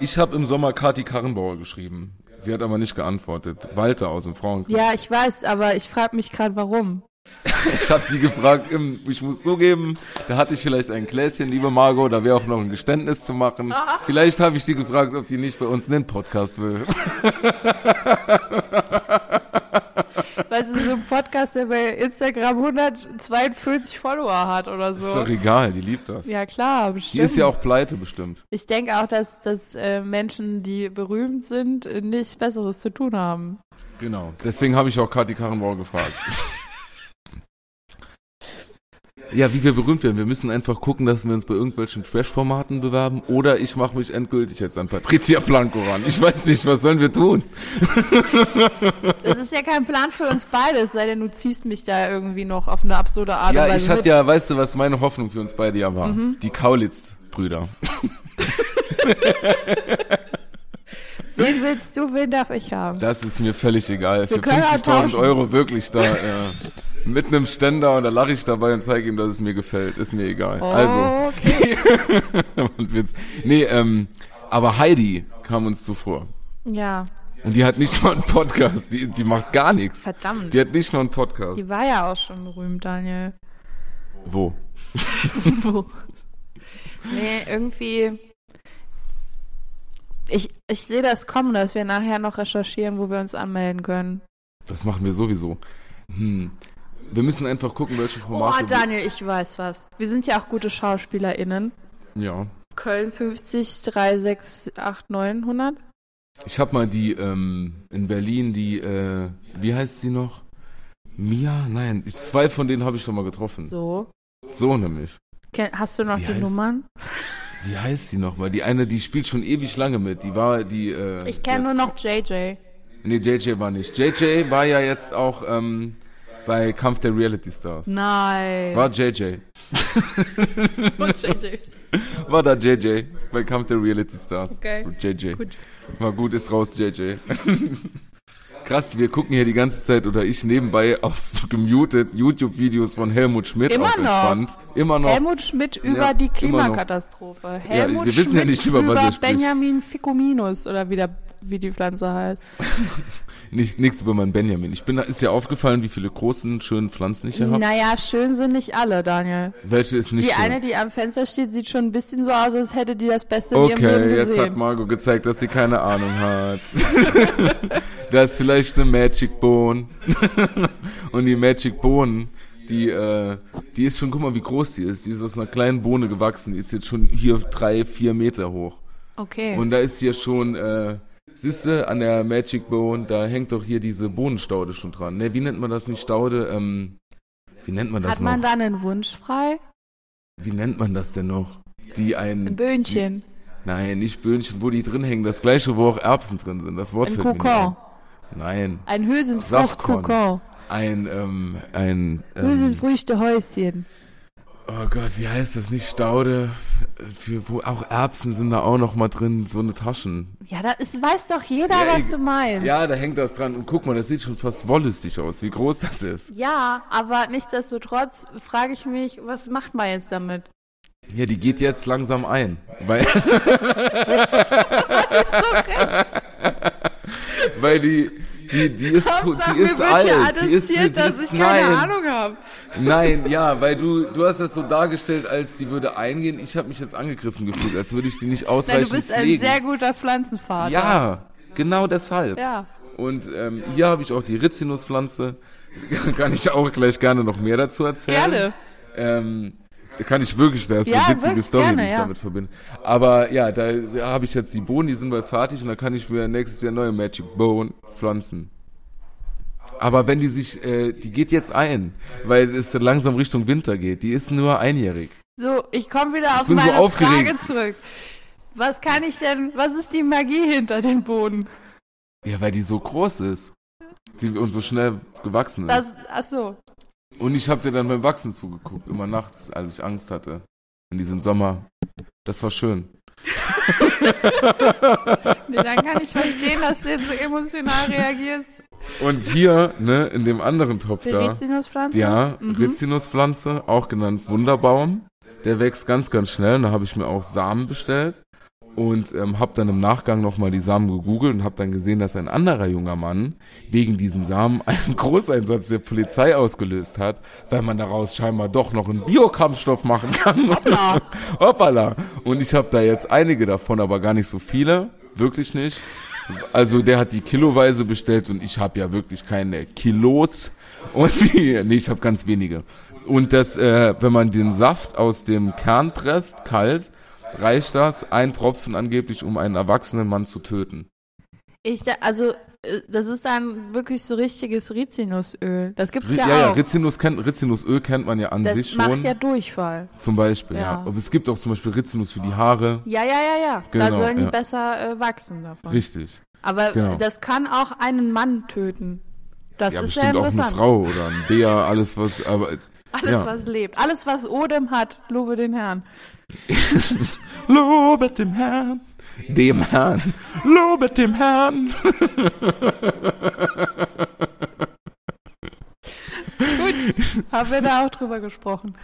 Ich habe im Sommer Kati Karrenbauer geschrieben. Sie hat aber nicht geantwortet. Walter aus dem Frauenkreis. Ja, ich weiß, aber ich frage mich gerade, warum. Ich habe sie gefragt, ich muss zugeben, da hatte ich vielleicht ein Gläschen, liebe Margot, da wäre auch noch ein Geständnis zu machen. Vielleicht habe ich sie gefragt, ob die nicht bei uns einen Podcast will. Weil sie so ein Podcast, der bei Instagram 142 Follower hat oder Ist so. doch egal, die liebt das. Ja klar, die bestimmt. ist ja auch pleite bestimmt. Ich denke auch, dass, dass äh, Menschen, die berühmt sind, nichts Besseres zu tun haben. Genau. Deswegen habe ich auch Kati Karrenbauer gefragt. Ja, wie wir berühmt werden. Wir müssen einfach gucken, dass wir uns bei irgendwelchen Trash-Formaten bewerben. Oder ich mache mich endgültig jetzt an Patricia Blanco ran. Ich weiß nicht, was sollen wir tun? Das ist ja kein Plan für uns beide, es sei denn, du ziehst mich da irgendwie noch auf eine absurde Art und Ja, Weise ich hatte ja, weißt du, was meine Hoffnung für uns beide ja war? Mhm. Die Kaulitz-Brüder. Wen willst du, wen darf ich haben? Das ist mir völlig egal. Für können auch 50.000 tauschen. Euro wirklich da, äh, mit einem Ständer und da lache ich dabei und zeige ihm, dass es mir gefällt. Ist mir egal. Also, Okay. Witz. Nee, ähm, aber Heidi kam uns zuvor. Ja, Und die hat nicht mal einen Podcast. Die, die macht gar nichts. verdammt. Die hat nicht mal einen Podcast. Die war ja auch schon berühmt, Daniel. Wo? Nee, irgendwie. Ich, ich sehe das kommen, dass wir nachher noch recherchieren, wo wir uns anmelden können. Das machen wir sowieso. Hm. Wir müssen einfach gucken, welche Oh, Formate. wir- Daniel, ich weiß was. Wir sind ja auch gute SchauspielerInnen. ja. Köln 50 3689 900. Ich habe mal die ähm, in Berlin, die, äh, wie heißt sie noch? Mia? Nein, ich, zwei von denen habe ich schon mal getroffen. So, So. nämlich. Hast du noch Wie die heißt- Nummern? Wie heißt sie noch? Weil die eine, die spielt schon ewig lange mit. Die war die. Äh, Ich kenne nur noch JJ. Nee, JJ war nicht. JJ war ja jetzt auch ähm, bei Kampf der Reality Stars. Nein. War JJ. Und JJ. War da JJ bei Kampf der Reality Stars. Okay. JJ. Gut. War gut, ist raus, JJ. Krass, wir gucken hier die ganze Zeit oder ich nebenbei auf gemutet YouTube-Videos von Helmut Schmidt Immer noch. Immer noch. Helmut Schmidt über Ja, die. Klimakatastrophe. Helmut wir wissen Schmidt ja nicht, über was er spricht. Benjamin Ficominus oder wie, der, wie die Pflanze heißt. Nicht, nichts über meinen Benjamin. Ich bin, ist dir aufgefallen, wie viele großen, schönen Pflanzen ich hier habe? Naja, schön sind nicht alle, Daniel. Welche ist nicht Die schön? eine, die am Fenster steht, sieht schon ein bisschen so aus, als hätte die das Beste in ihrem Leben Okay, jetzt hat gesehen. Margot gezeigt, dass sie keine Ahnung hat. da ist vielleicht eine Magic Bone. Und die Magic Bohnen, die, äh, die ist schon, guck mal, wie groß die ist. Die ist aus einer kleinen Bohne gewachsen. Die ist jetzt schon hier drei, vier Meter hoch. Okay. Und da ist hier schon, äh, siehste, an der Magic Bone, da hängt doch hier diese Bohnenstaude schon dran. Ne, wie nennt man das nicht Staude? Ähm, wie nennt man das Hat noch? man da einen Wunsch frei? wie nennt man das denn noch? Die ein, Ein Böhnchen. Nein, nicht Böhnchen, wo die drin hängen. Das gleiche, wo auch Erbsen drin sind. Das Wort Ein fällt mir nicht Kokon. ein. Nein, Ein. Hülsenfrucht-Kokon. ein, ähm, ein, ähm, Hülsenfrüchte-Häuschen. Oh Gott, wie heißt das? Nicht Staude, für, wo auch Erbsen sind da auch noch mal drin, so eine Taschen. Ja, da ist, weiß doch jeder, Ja, was ich- du meinst. Ja, da hängt das dran. Und guck mal, das sieht schon fast wollüstig aus, wie groß das ist. Ja, aber nichtsdestotrotz frage ich mich, was macht man jetzt damit? Ja, die geht jetzt langsam ein. Weil, weil die, die, die ist, Hauptsache, die ist alt. Die ist, die, ist, ich keine nein. Nein, ja, weil du, du hast das so dargestellt, als die würde eingehen. Ich habe mich jetzt angegriffen gefühlt, als würde ich die nicht Nein, ausreichend du bist ein pflegen. sehr guter Pflanzenvater. ja, genau deshalb. Ja. Und ähm, hier habe ich auch die Rizinuspflanze. Kann ich auch gleich gerne noch mehr dazu erzählen. Gerne. Ähm, da kann ich wirklich, da ist Ja, eine witzige Story, gerne, die ich ja. damit verbinde. Aber ja, da, da habe ich jetzt die Bohnen, die sind bald fertig und dann kann ich mir nächstes Jahr neue Magic Bone pflanzen. Aber wenn die sich, äh, die geht jetzt ein, weil es langsam Richtung Winter geht. Die ist nur einjährig. So, ich komme wieder auf so meine aufgeregt. Frage zurück. Was kann ich denn, was ist die Magie hinter den Boden? Ja, weil die so groß ist. die uns so schnell gewachsen ist. Das, ach so. Und ich habe dir dann beim Wachsen zugeguckt, immer nachts, als ich Angst hatte. In diesem Sommer. Das war schön. Nee, dann kann ich verstehen, dass du jetzt so emotional reagierst. Und hier, ne, in dem anderen Topf Die da, Rizinuspflanze? ja, Mhm. Rizinuspflanze, auch genannt Wunderbaum. Der wächst ganz, ganz schnell. Und da habe ich mir auch Samen bestellt und ähm, habe dann im Nachgang nochmal die Samen gegoogelt und habe dann gesehen, dass ein anderer junger Mann wegen diesen Samen einen Großeinsatz der Polizei ausgelöst hat, weil man daraus scheinbar doch noch einen Biokampfstoff machen kann. Hoppla. Hoppala. Und ich habe da jetzt einige davon, aber gar nicht so viele. Wirklich nicht. Also der hat die kiloweise bestellt und ich habe ja wirklich keine Kilos. Und die, nee, ich habe ganz wenige. Und das, äh, wenn man den Saft aus dem Kern presst, kalt, reicht das ein Tropfen angeblich, um einen erwachsenen Mann zu töten. Ich, da, also, äh, das ist dann wirklich so richtiges Rizinusöl. Das gibt's ja, ja, ja, auch. Rizinus kennt, Rizinusöl kennt man ja an das sich macht schon. ja Durchfall. zum Beispiel, ja. Ja. Aber es gibt auch zum Beispiel Rizinus für die Haare. Ja, ja, ja, ja. da Genau, sollen die ja. besser äh, wachsen davon. Richtig. Aber genau. das kann auch einen Mann töten. Das ja, ist sehr bestimmt auch eine interessant. Frau oder ein Bär, alles was, aber Alles, ja. was lebt. Alles, was Odem hat, lobe den Herrn. Lobet dem Herrn. Dem Herrn. Lobet dem Herrn. Gut, haben wir da auch drüber gesprochen.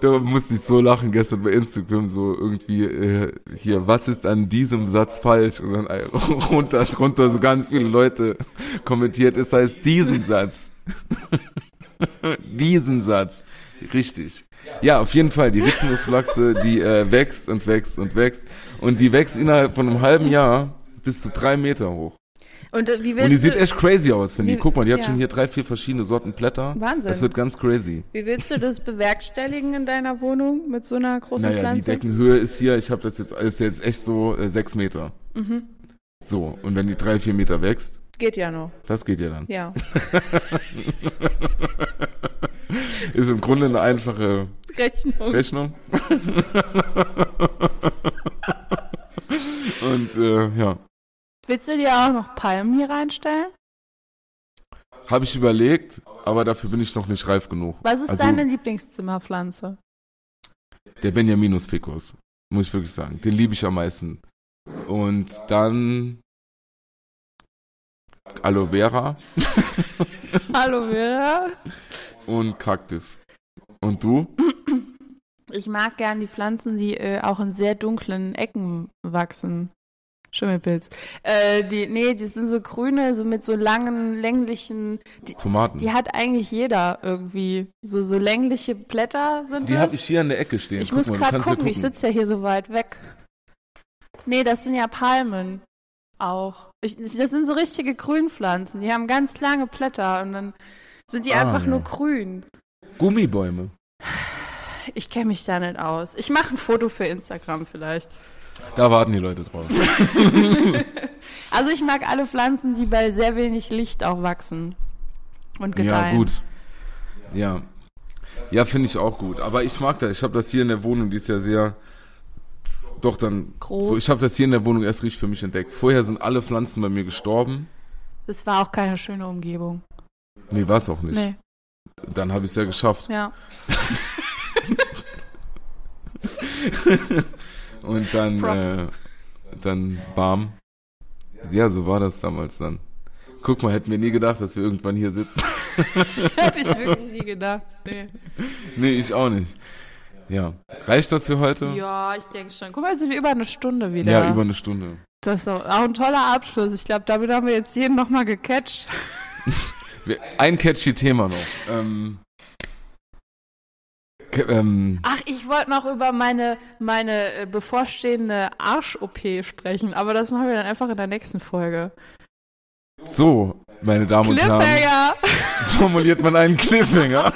Da musste ich so lachen gestern bei Instagram, so irgendwie, äh, hier, was ist an diesem Satz falsch? Und dann äh, runter, drunter so ganz viele Leute kommentiert, es heißt diesen Satz. diesen Satz. Richtig. Ja, auf jeden Fall, die Rizinusflachse, die äh, wächst und wächst und wächst. Und die wächst innerhalb von einem halben Jahr bis zu drei Meter hoch. Und äh, wie Und die sieht echt crazy aus, finde ich. Guck mal, die hat ja. schon hier drei, vier verschiedene Sorten Blätter. Wahnsinn. Das wird ganz crazy. wie willst du das bewerkstelligen in deiner Wohnung mit so einer großen Naja, die Pflanze? Deckenhöhe ist hier, ich habe das jetzt, ist jetzt echt so äh, sechs Meter. Mhm. So, und wenn die drei, vier Meter wächst, Geht ja noch. das geht ja dann. Ja. Ist im Grunde eine einfache Rechnung. Rechnung. und äh, ja, Willst du dir auch noch Palmen hier reinstellen? habe ich überlegt, aber dafür bin ich noch nicht reif genug. Was ist Also- deine Lieblingszimmerpflanze? Der Benjaminus Ficus, muss ich wirklich sagen. Den liebe ich am meisten. Und dann Aloe Vera Aloe Vera. und Kaktus. Und du? Ich mag gern die Pflanzen, die äh, auch in sehr dunklen Ecken wachsen. Schimmelpilz. Äh, die, nee, die sind so grüne, so mit so langen, länglichen. Die, Tomaten. die hat eigentlich jeder irgendwie. So, so längliche Blätter sind Die habe ich hier an der Ecke stehen. Ich Guck muss gerade ja gucken, ich sitze ja hier so weit weg. Nee, das sind ja Palmen auch. Ich, das sind so richtige Grünpflanzen. Die haben ganz lange Blätter und dann sind die Ah, einfach ja. nur grün. Gummibäume. Ich kenne mich da nicht aus. Ich mache ein Foto für Instagram vielleicht. Da warten die Leute drauf. Also ich mag alle Pflanzen, die bei sehr wenig Licht auch wachsen und ja, gedeihen. gut. Ja. Ja, finde ich auch gut. Aber ich mag das. Ich habe das hier in der Wohnung, die ist ja sehr. Doch dann. Groß. So, ich habe das hier in der Wohnung erst richtig für mich entdeckt. Vorher sind alle Pflanzen bei mir gestorben. Das war auch keine schöne Umgebung. Nee, war es auch nicht. Nee, Dann habe ich es ja geschafft. ja. Und dann, äh, dann bam. Ja, so war das damals dann. Guck mal, hätten wir nie gedacht, dass wir irgendwann hier sitzen. Hätte ich wirklich nie gedacht. Nee. nee, ich auch nicht. Ja. Reicht das für heute? Ja, ich denke schon. Guck mal, jetzt sind wir über eine Stunde wieder. Ja, über eine Stunde. Das ist auch, ein toller Abschluss. Ich glaube, damit haben wir jetzt jeden nochmal gecatcht. Ein catchy Thema noch. Ähm, ähm, Ach, ich wollte noch über meine, meine äh, bevorstehende Arsch-OP sprechen, aber das machen wir dann einfach in der nächsten Folge. So, meine Damen und Herren, Cliffhanger! formuliert man einen Cliffhanger.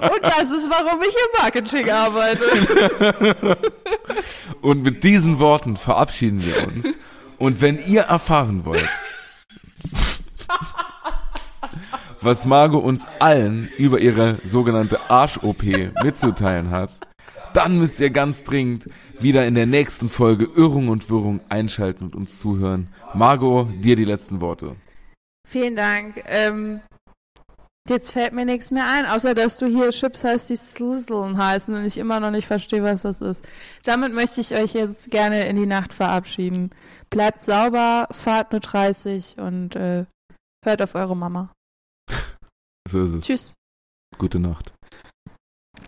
Und das ist, warum ich im Marketing arbeite. Und mit diesen Worten verabschieden wir uns. Und wenn ihr erfahren wollt, was Margot uns allen über ihre sogenannte Arsch-OP mitzuteilen hat, dann müsst ihr ganz dringend wieder in der nächsten Folge Irrung und Wirrung einschalten und uns zuhören. Margot, dir die letzten Worte. Vielen Dank. Ähm, jetzt fällt mir nichts mehr ein, außer dass du hier Chips heißt, die Slizzlen heißen und ich immer noch nicht verstehe, was das ist. Damit möchte ich euch jetzt gerne in die Nacht verabschieden. Bleibt sauber, fahrt mit 30 und äh, hört auf eure Mama. So ist es. Tschüss. Gute Nacht.